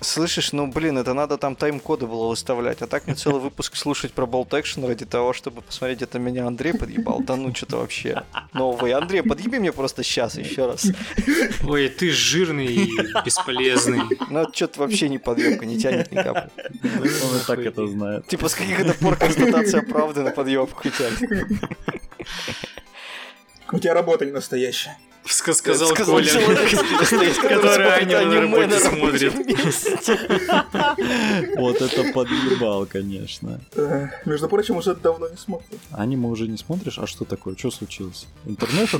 Слышишь, ну блин, это надо там тайм-коды было выставлять, а так мне целый выпуск слушать про Bolt Action ради того, чтобы посмотреть, это меня Андрей подъебал. Да ну что-то вообще. Новый. Андрей, подъеби мне просто сейчас еще раз. Ой, ты жирный и бесполезный. Ну это что-то вообще не подъебка, не тянет ни капли. Он и так это знает. Типа с каких это пор констатация правды на подъебку тянет. У тебя работа не настоящая. Сказал, сказал Коля, <laughs> который аниме на работе смотрит. <laughs> Вот это подъебал, конечно. Между прочим, уже давно не смотрю. Аниме уже не смотришь? А что такое? Что случилось? Интернет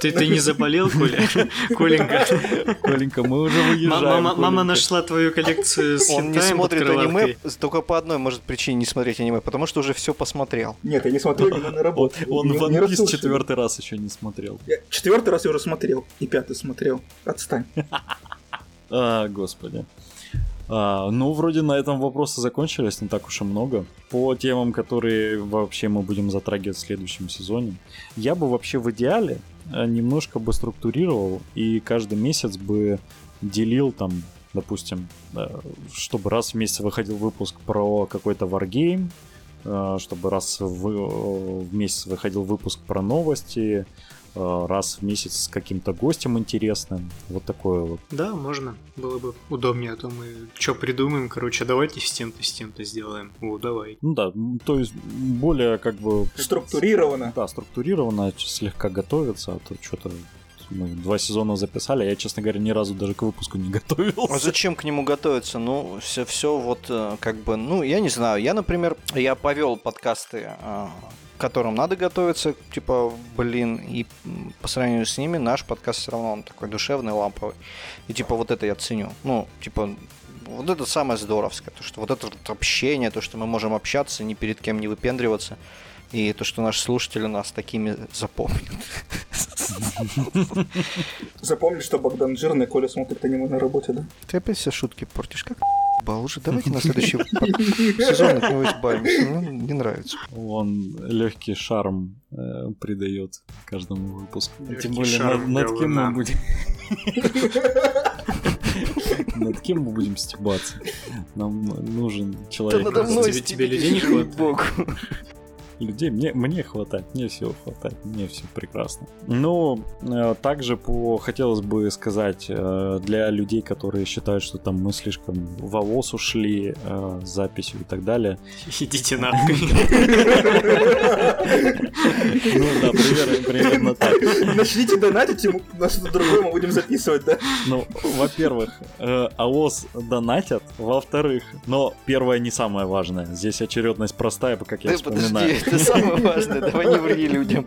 Ты, ты не заболел, Коля? <laughs> Коленька. Коленька, мы уже выезжаем. Мама, нашла твою коллекцию с Он не смотрит аниме только по одной, может, причине не смотреть аниме, потому что уже все посмотрел. Нет, я не смотрел на работу. Он в One Piece четвертый раз еще не смотрел. Четвертый раз я уже смотрел. И пятый смотрел. Отстань. <laughs> А, господи. А, ну, вроде на этом вопросы закончились, не так уж и много. По темам, которые вообще мы будем затрагивать в следующем сезоне. Я бы вообще в идеале э, немножко бы структурировал и каждый месяц бы делил там, допустим, э, чтобы раз в месяц выходил выпуск про какой-то wargame, э, чтобы раз в, месяц выходил выпуск про новости, раз в месяц с каким-то гостем интересным. Вот такое вот. Да, можно. Было бы удобнее, а то мы что придумаем, короче, давайте с тем-то, с тем-то сделаем. О, давай. Ну да, то есть более как бы... Структурировано. Да, структурировано, слегка готовиться, а то что-то мы два сезона записали, а я, честно говоря, ни разу даже к выпуску не <laughs> готовился. А зачем к нему готовиться? Ну, все, все вот э, как бы, ну, я не знаю. Я, например, я повел подкасты э, к которым надо готовиться, типа, блин, и по сравнению с ними наш подкаст все равно он такой душевный, ламповый. И типа вот это я ценю. Ну, типа, вот это самое здоровское, то, что вот это вот общение, то, что мы можем общаться, ни перед кем не выпендриваться, и то, что наши слушатели нас такими запомнят. Запомни, что Богдан жирный, Коля смотрит аниме на работе, да? Ты опять все шутки портишь, как бал уже. Давайте на <laughs> следующий сезон от него избавимся. Мне не нравится. Он легкий шарм э, придает каждому выпуску. Тем более над, над кем мы будем... <laughs> Над кем мы будем стебаться? Нам нужен человек. Да надо мной тебе, тебе людей не хватает людей. Мне, мне хватает, мне всего хватает, мне все прекрасно. Но э, также по, хотелось бы сказать э, для людей, которые считают, что там мы слишком волос ушли э, с записью и так далее. Идите нахуй. <laughs> Ну да, примерно. Начните донатить, на что-то другое мы будем записывать, да? Ну, во-первых, э, АОС донатят, во-вторых, но первое не самое важное. Здесь очередность простая, как я вспоминаю. Это самое важное, давай не ври людям.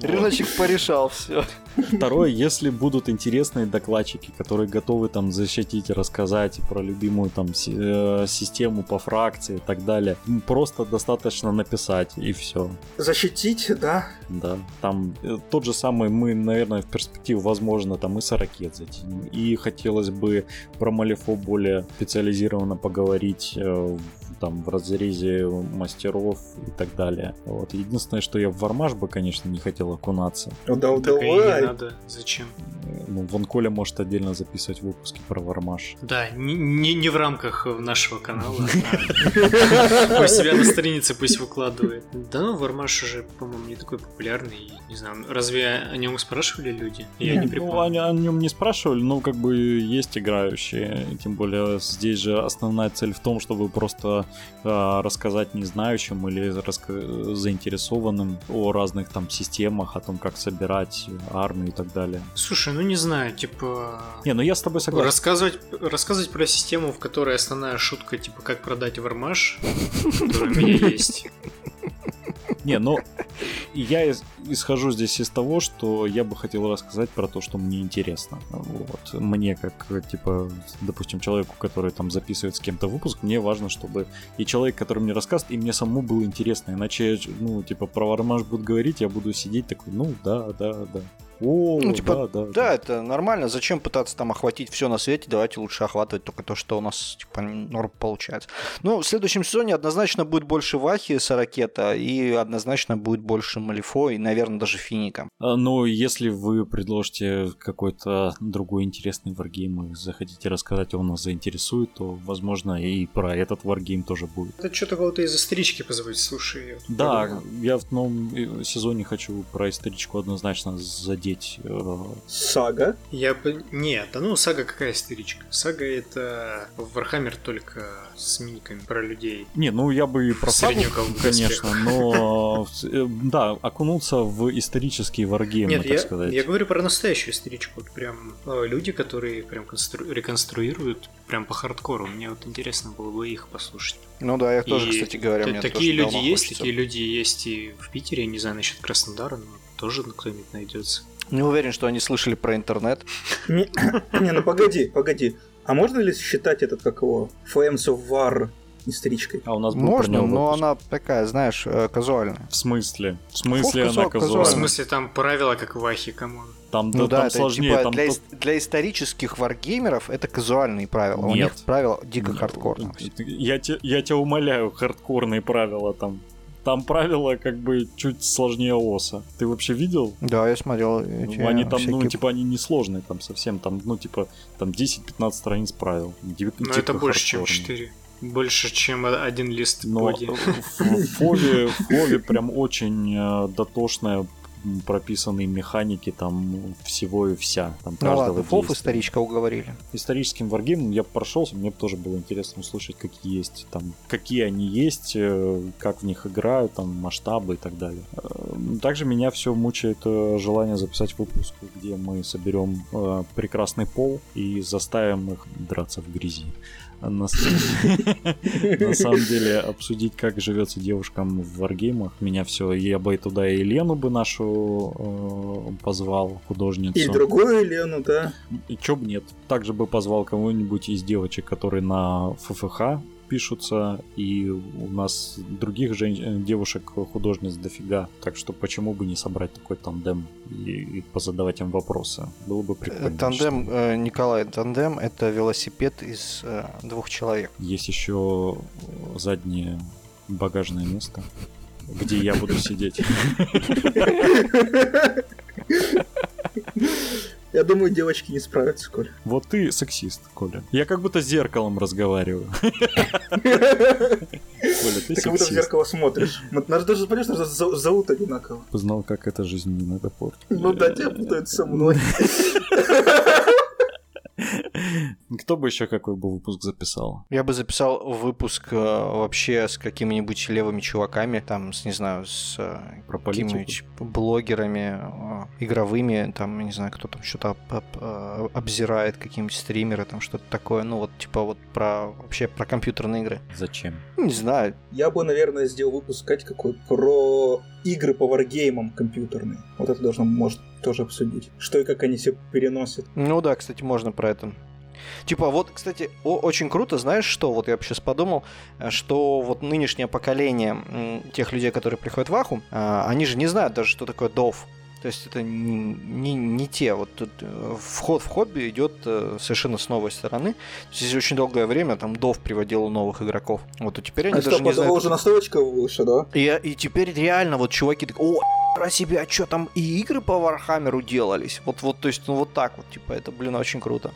Рыночек порешал все. Второе, если будут интересные докладчики, которые готовы там защитить, рассказать про любимую там э, систему по фракции и так далее, просто достаточно написать и все. Защитить, да? Да. Там э, тот же самый мы, наверное, в перспективе, возможно, там и с ракет затянем. И хотелось бы про Малифо более специализированно поговорить э, там в разрезе мастеров и так далее. Вот. Единственное, что я в Вармаш бы, конечно, не хотел окунаться. Ну да, Так и не давай. надо. Зачем? Ну, Вон Коля может отдельно записывать выпуски про Вармаш. Да, не, не, не в рамках нашего канала. а <laughs> У себя на странице пусть выкладывает. Да ну, Вармаш уже, по-моему, не такой популярный. Не знаю, разве о нем спрашивали люди? Я не Ну, припомню. они о нем не спрашивали, но как бы есть играющие. Тем более здесь же основная цель в том, чтобы просто а, рассказать незнающим или раска- заинтересованным о разных там системах, о том, как собирать армию и так далее. Слушай, ну не знаю, типа... Не, ну я с тобой согласен. Рассказывать, рассказывать про систему, в которой основная шутка, типа, как продать вармаш, который у меня есть. Не, ну я исхожу здесь из того, что я бы хотел рассказать про то, что мне интересно. Вот. Мне, как, типа, допустим, человеку, который там записывает с кем-то выпуск, мне важно, чтобы и человек, который мне рассказывает, и мне самому было интересно. Иначе, ну, типа, про Вармаш будут говорить, я буду сидеть такой, ну, да, да, да. О, Ну, типа, да, да, Да, это нормально. Зачем пытаться там охватить все на свете? Давайте лучше охватывать только то, что у нас типа норм получается. Ну, в следующем сезоне однозначно будет больше Вахи сорокета и однозначно будет больше Малифо и, наверное, даже Финика. А, Ну, если вы предложите какой-то другой интересный варгейм и захотите рассказать, он нас заинтересует, то, возможно, и про этот варгейм тоже будет. Это что-то кого-то из исторички позвать, слушай. я Да, подумал. я в новом э, сезоне хочу про историчку однозначно задеть. э, Сага. Я бы... Нет, да ну, сага какая историчка? Сага это Вархаммер только с миниками про людей. Не, ну я бы и про сагу, конечно, но э, да, окунуться в исторический варгейм, Нет, так я, сказать. я говорю про настоящую историчку. Вот прям э, люди, которые прям констру- реконструируют прям по хардкору. Мне вот интересно было бы их послушать. Ну да, я тоже, И кстати говоря, та- мне такие тоже люди есть, хочется. такие люди есть и в Питере, я не знаю насчет Краснодара, но тоже кто-нибудь найдется. Не уверен, что они слышали про интернет. Не, <coughs> не, ну погоди, погоди. А можно ли считать этот, как его, Flames of War историчкой? А у нас был Можно, но она такая, знаешь, э, казуальная. В смысле? В смысле Фу, она казуал- В казуальная? смысле, там правила как в Вахе, come on. Там, Ну да, да, там это сложнее, типа там для, ис- для исторических варгеймеров это казуальные правила. У Нет. них правила дико Нет, хардкорные. Я, те- я тебя умоляю, хардкорные правила там. Там правила как бы чуть сложнее оса. Ты вообще видел? Да, я смотрел эти они там, ну, всякие- типа, они не сложные там совсем. Там, ну, типа, там 10-15 страниц правил. Ди- Но дико это больше, чем хардкорные. 4. Больше, чем один лист Но боди. в Фове, в Фове прям очень э, дотошная прописанные механики там всего и вся. Там Ну ладно, действия. историчка уговорили. историческим варгеймом я прошелся, мне бы тоже было интересно услышать, какие есть там, какие они есть, э, как в них играют, там масштабы и так далее. Э, Также меня все мучает желание записать выпуск, где мы соберем прекрасный пол и заставим их драться в грязи. А <laughs> На самом деле обсудить, как живется девушкам в варгеймах, меня все, я бы туда и Лену бы нашу э, позвал, художницу. И другую Лену, да. И чё бы нет. Также бы позвал кого-нибудь из девочек, которые на ФФХ пишутся, и у нас других жен- э, девушек-художниц дофига, так что почему бы не собрать такой тандем и, и позадавать им вопросы? Было бы Э, прикольно. Тандем, что э, Николай, тандем это велосипед из э, двух человек. Есть еще заднее багажное место, где я буду сидеть. <laughs> Я думаю, девочки не справятся, Коль. Вот ты сексист, Коля. Я как будто с зеркалом разговариваю. Коля, ты Ты как будто в сексист. зеркало смотришь. Нас даже, понимаешь, нас зовут одинаково. Узнал, как это жизнь не надо портить. Ну да, тебя путают со мной. <laughs> Кто бы еще какой бы выпуск записал? Я бы записал выпуск э, вообще с какими-нибудь левыми чуваками, там, с, не знаю, с э, Про какими-нибудь блогерами, э, игровыми, там, не знаю, кто там что-то об- об- э, обзирает, какие-нибудь стримеры, там что-то такое, ну вот типа вот про вообще про компьютерные игры. Зачем? Не знаю, Я бы, наверное, сделал выпуск, Кать, какой про игры по варгеймам компьютерные. Вот это должно, может, тоже обсудить. Что и как они все переносят. Ну да, кстати, можно про это. Типа, вот, кстати, очень круто, знаешь что, вот я сейчас подумал, э, что вот нынешнее поколение тех людей, которые приходят в Аху, а, они же не знают даже, что такое DOF. То есть это не, не, не те. Вот тут э, вход в хобби идет э, совершенно с новой стороны. Здесь очень долгое время там Дов приводил новых игроков. Вот, и теперь они а даже что, не знают... уже настроечка выше, да? И, и теперь реально вот чуваки такие, о, про себя, а что там и игры по Вархаммеру делались? Вот, вот, то есть, ну вот так вот, типа, это, блин, очень круто.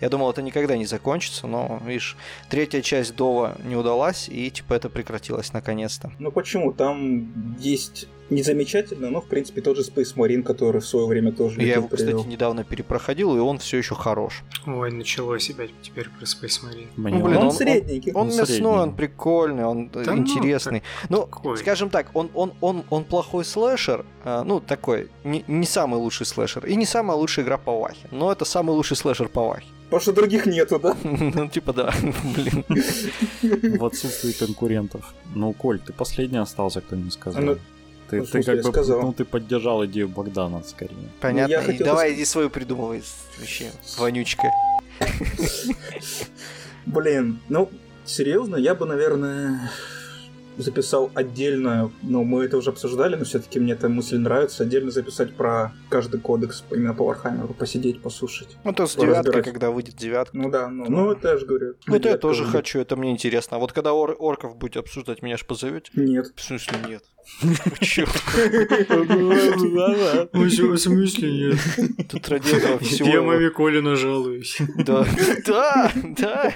Я думал, это никогда не закончится, но, видишь, третья часть Дова не удалась, и, типа, это прекратилось наконец-то. Ну почему? Там есть не замечательно, но в принципе тот же Space Marine, который в свое время тоже. Я его, привел. кстати, недавно перепроходил, и он все еще хорош. Ой, началось опять теперь про Space Marine. ну, блин, он, он средненький. Он, он, он мясной, средний. он прикольный, он да ну, интересный. Ну, ну скажем так, он, он, он, он плохой слэшер, а, ну, такой, не, не самый лучший слэшер, и не самая лучшая игра по Вахе, но это самый лучший слэшер по Вахе. <laughs> Потому что других нету, да? <laughs> Ну, типа да, <laughs> блин. В отсутствии конкурентов. Ну, Коль, ты последний остался, кто не сказал. Ты, ну, ты как бы сказал. ну, ты поддержал идею Богдана скорее. Понятно. Ну, и давай иди свою придумывай вообще, вонючка. Блин, ну, серьезно, я бы, наверное, записал отдельно, ну, мы это уже обсуждали, но все-таки мне эта мысль нравится, отдельно записать про каждый кодекс именно по Вархаммеру, посидеть, послушать. Ну, то с девяткой, когда выйдет девятка. Ну да, ну, ну это я же говорю. Ну, это я тоже выйдет. хочу, это мне интересно. А вот когда ор- орков будете обсуждать, меня же позовете? Нет. В смысле нет? Черт. <laughs> В смысле нет? Тут ради этого всего... Я маме Коле нажалуюсь. <laughs> Да, да, да.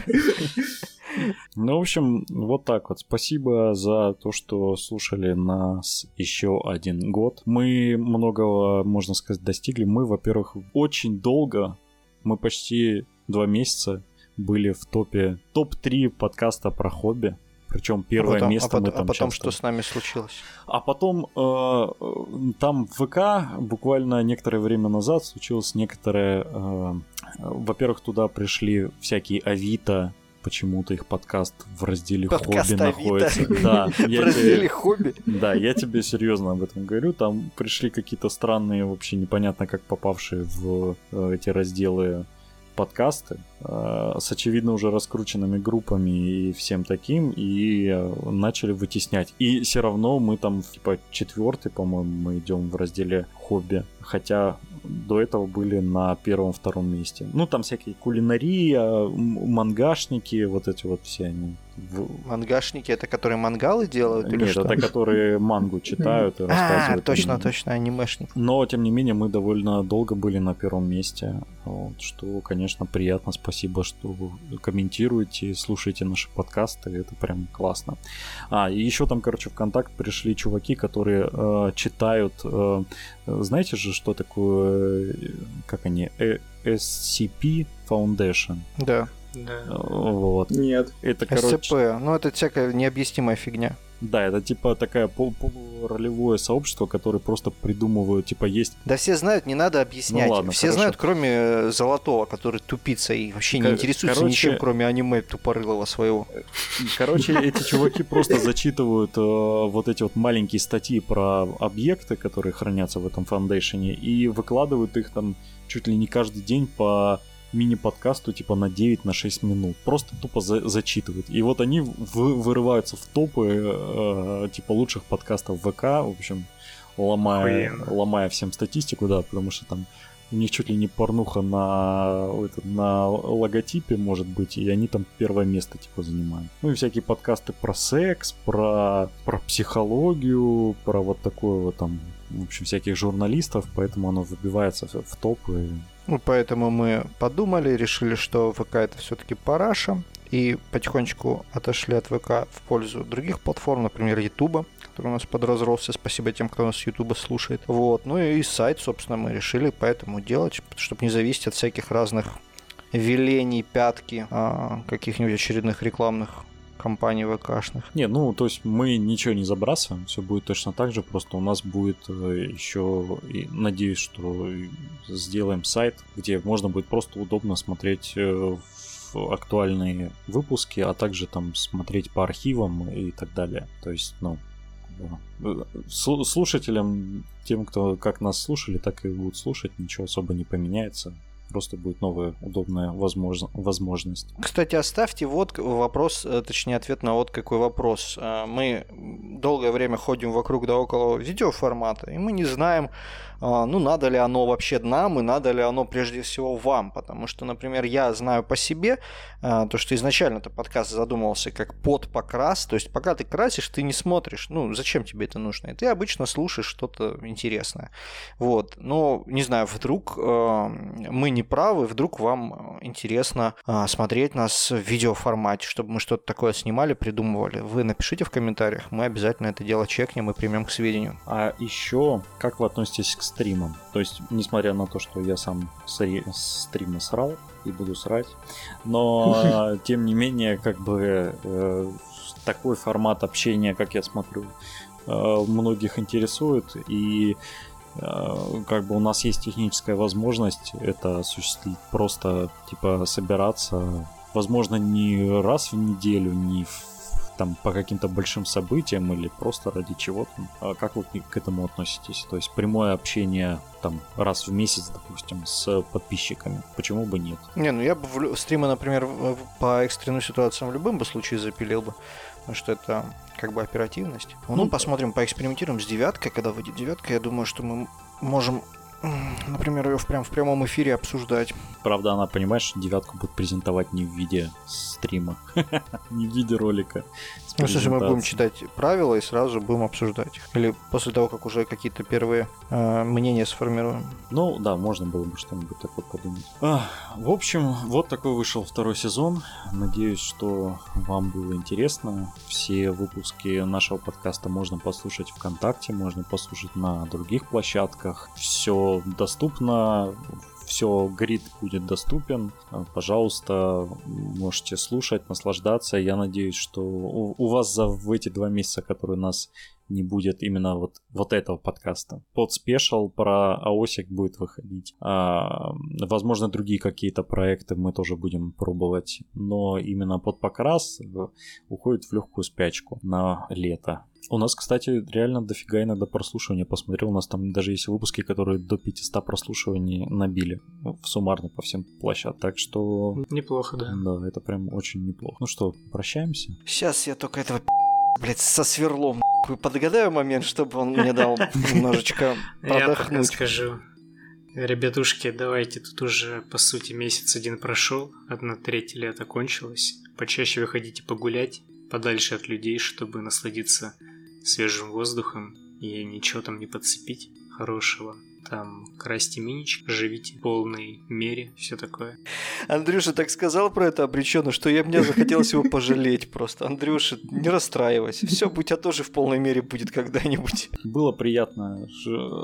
<laughs> Ну, в общем, вот так вот. Спасибо за то, что слушали нас еще один год. Мы многого, можно сказать, достигли. Мы, во-первых, очень долго, мы почти два месяца были в топе, топ-3 подкаста про хобби. Причем первое а потом, место а мы там А потом часто... что с нами случилось? А потом э, там в ВК буквально некоторое время назад случилось некоторое... Э, во-первых, туда пришли всякие Авито, почему-то их подкаст в разделе подкаст хобби Авито. находится. <laughs> Да, в разделе хобби. Да, я тебе серьезно об этом говорю. Там пришли какие-то странные, вообще непонятно как попавшие в э, эти разделы подкасты э, с очевидно уже раскрученными группами и всем таким, и э, начали вытеснять. И все равно мы там, типа, четвертый, по-моему, мы идем в разделе хобби. Хотя до этого были на первом-втором месте. Ну, там всякие кулинария, мангашники, вот эти вот все они. Мангашники это которые мангалы делают или Нет, что? это которые мангу читают и рассказывают. А, точно, точно, анимешник. Но, тем не менее, мы довольно долго были на первом месте, вот, что, конечно, приятно. Спасибо, что вы комментируете, слушаете наши подкасты, это прям классно. А, и еще там, короче, в контакт пришли чуваки, которые э, читают, э, знаете же, что такое, э, как они, э, SCP Foundation? Да. Да. Вот. Нет. Это, короче... СЦП, ну это всякая необъяснимая фигня. Да, это типа такая пол полуролевое сообщество, которое просто придумывают, типа есть... Да все знают, не надо объяснять. Ну, ладно, все хорошо. знают, кроме э, Золотого, который тупица и вообще не интересуется короче... ничем, кроме аниме тупорылого своего. Короче, эти чуваки просто зачитывают э, вот эти вот маленькие статьи про объекты, которые хранятся в этом фаундейшене, и выкладывают их там чуть ли не каждый день по мини-подкасту типа на 9 на 6 минут. Просто тупо за зачитывают. И вот они вы вырываются в топы э, типа лучших подкастов ВК, в общем, ломая, ломая всем статистику, да, потому что там у них чуть ли не порнуха на, это, на логотипе, может быть, и они там первое место, типа, занимают. Ну и всякие подкасты про секс, про, про психологию, про вот такое вот там, в общем, всяких журналистов, поэтому оно выбивается в, топ. И... Ну, поэтому мы подумали, решили, что ВК это все-таки параша, и потихонечку отошли от ВК в пользу других платформ, например, Ютуба, который у нас подразросся. Спасибо тем, кто нас Ютуба слушает. Вот. Ну и сайт, собственно, мы решили поэтому делать, чтобы не зависеть от всяких разных велений, пятки, а, каких-нибудь очередных рекламных компаний ВКшных. Не, ну, то есть мы ничего не забрасываем, все будет точно так же, просто у нас будет э, еще, и надеюсь, что сделаем сайт, где можно будет просто удобно смотреть э, актуальные выпуски, а также там смотреть по архивам и так далее. То есть, ну, слушателям, тем, кто как нас слушали, так и будут слушать, ничего особо не поменяется. Просто будет новая удобная возможно- возможность. Кстати, оставьте вот вопрос, э, точнее ответ на вот какой вопрос. Э, мы долгое время ходим вокруг да около видеоформата, и мы не знаем, ну, надо ли оно вообще нам, и надо ли оно прежде всего вам, потому что, например, я знаю по себе, а, то, что изначально этот подкаст задумывался как под покрас, то есть пока ты красишь, ты не смотришь, ну, зачем тебе это нужно, и ты обычно слушаешь что-то интересное, вот, но, не знаю, вдруг а, мы не правы, вдруг вам интересно смотреть нас в видеоформате, чтобы мы что-то такое снимали, придумывали, вы напишите в комментариях, мы обязательно это дело чекнем и примем к сведению. А еще, как вы относитесь к стримам. То есть, несмотря на то, что я сам стримы срал и буду срать, но <laughs> тем не менее, как бы э, такой формат общения, как я смотрю, э, многих интересует и э, как бы у нас есть техническая возможность это осуществить, просто типа собираться, возможно, не раз в неделю, не в там по каким-то большим событиям или просто ради чего-то. А как вы к этому относитесь? То есть прямое общение там раз в месяц, допустим, с подписчиками. Почему бы нет? Не, ну я бы в стримы, например, по экстренным ситуациям в любом бы случае запилил бы. Потому что это как бы оперативность. Ну, ну посмотрим, поэкспериментируем с девяткой. Когда выйдет девятка, я думаю, что мы можем например, ее в, прям в прямом эфире обсуждать. Правда, она, понимаешь, девятку будет презентовать не в виде стрима, <laughs> не в виде ролика. Ну что же, мы будем читать правила и сразу будем обсуждать их. Или после того, как уже какие-то первые э, мнения сформируем. Ну да, можно было бы что-нибудь такое подумать. А, в общем, вот такой вышел второй сезон. Надеюсь, что вам было интересно. Все выпуски нашего подкаста можно послушать ВКонтакте, можно послушать на других площадках. Все доступно все, грид будет доступен. Пожалуйста, можете слушать, наслаждаться. Я надеюсь, что у, у вас за в эти два месяца, которые нас не будет именно вот, вот этого подкаста. Под спешл про АОСик будет выходить. А, возможно, другие какие-то проекты мы тоже будем пробовать. Но именно под покрас уходит в легкую спячку на лето. У нас, кстати, реально дофига иногда прослушивания. Посмотрел, у нас там даже есть выпуски, которые до 500 прослушиваний набили. Ну, суммарно по всем площадкам. Так что... Неплохо, да. Да, это прям очень неплохо. Ну что, прощаемся? Сейчас я только этого блядь, со сверлом подгадаю момент, чтобы он мне дал немножечко подохнуть. <laughs> Я скажу. Ребятушки, давайте тут уже, по сути, месяц один прошел, одна треть лета кончилась. Почаще выходите погулять, подальше от людей, чтобы насладиться свежим воздухом и ничего там не подцепить хорошего там красьте минич, живите в полной мере, все такое. Андрюша так сказал про это обреченно, что я мне захотелось его пожалеть просто. Андрюша, не расстраивайся. Все, у тебя тоже в полной мере будет когда-нибудь. Было приятно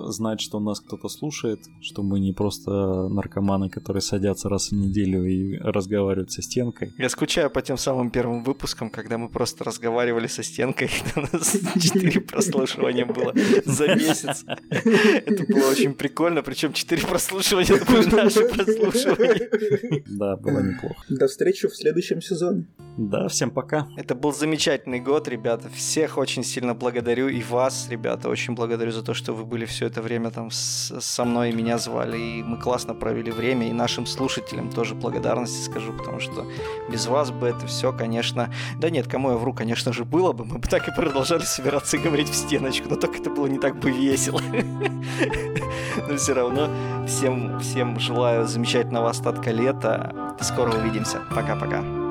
знать, что нас кто-то слушает, что мы не просто наркоманы, которые садятся раз в неделю и разговаривают со стенкой. Я скучаю по тем самым первым выпускам, когда мы просто разговаривали со стенкой, <laughs> и у нас четыре прослушивания было за месяц. Это было очень очень прикольно, причем 4 прослушивания, <laughs> наши прослушивания. Да, было неплохо. До встречи в следующем сезоне. Да, всем пока. Это был замечательный год, ребята. Всех очень сильно благодарю. И вас, ребята, очень благодарю за то, что вы были все это время там с, со мной и меня звали. И мы классно провели время. И нашим слушателям тоже благодарности скажу, потому что без вас бы это все, конечно... Да нет, кому я вру, конечно же, было бы. Мы бы так и продолжали собираться и говорить в стеночку. Но только это было не так бы весело. <laughs> Но все равно всем, всем желаю замечательного остатка лета. Скоро увидимся. Пока-пока.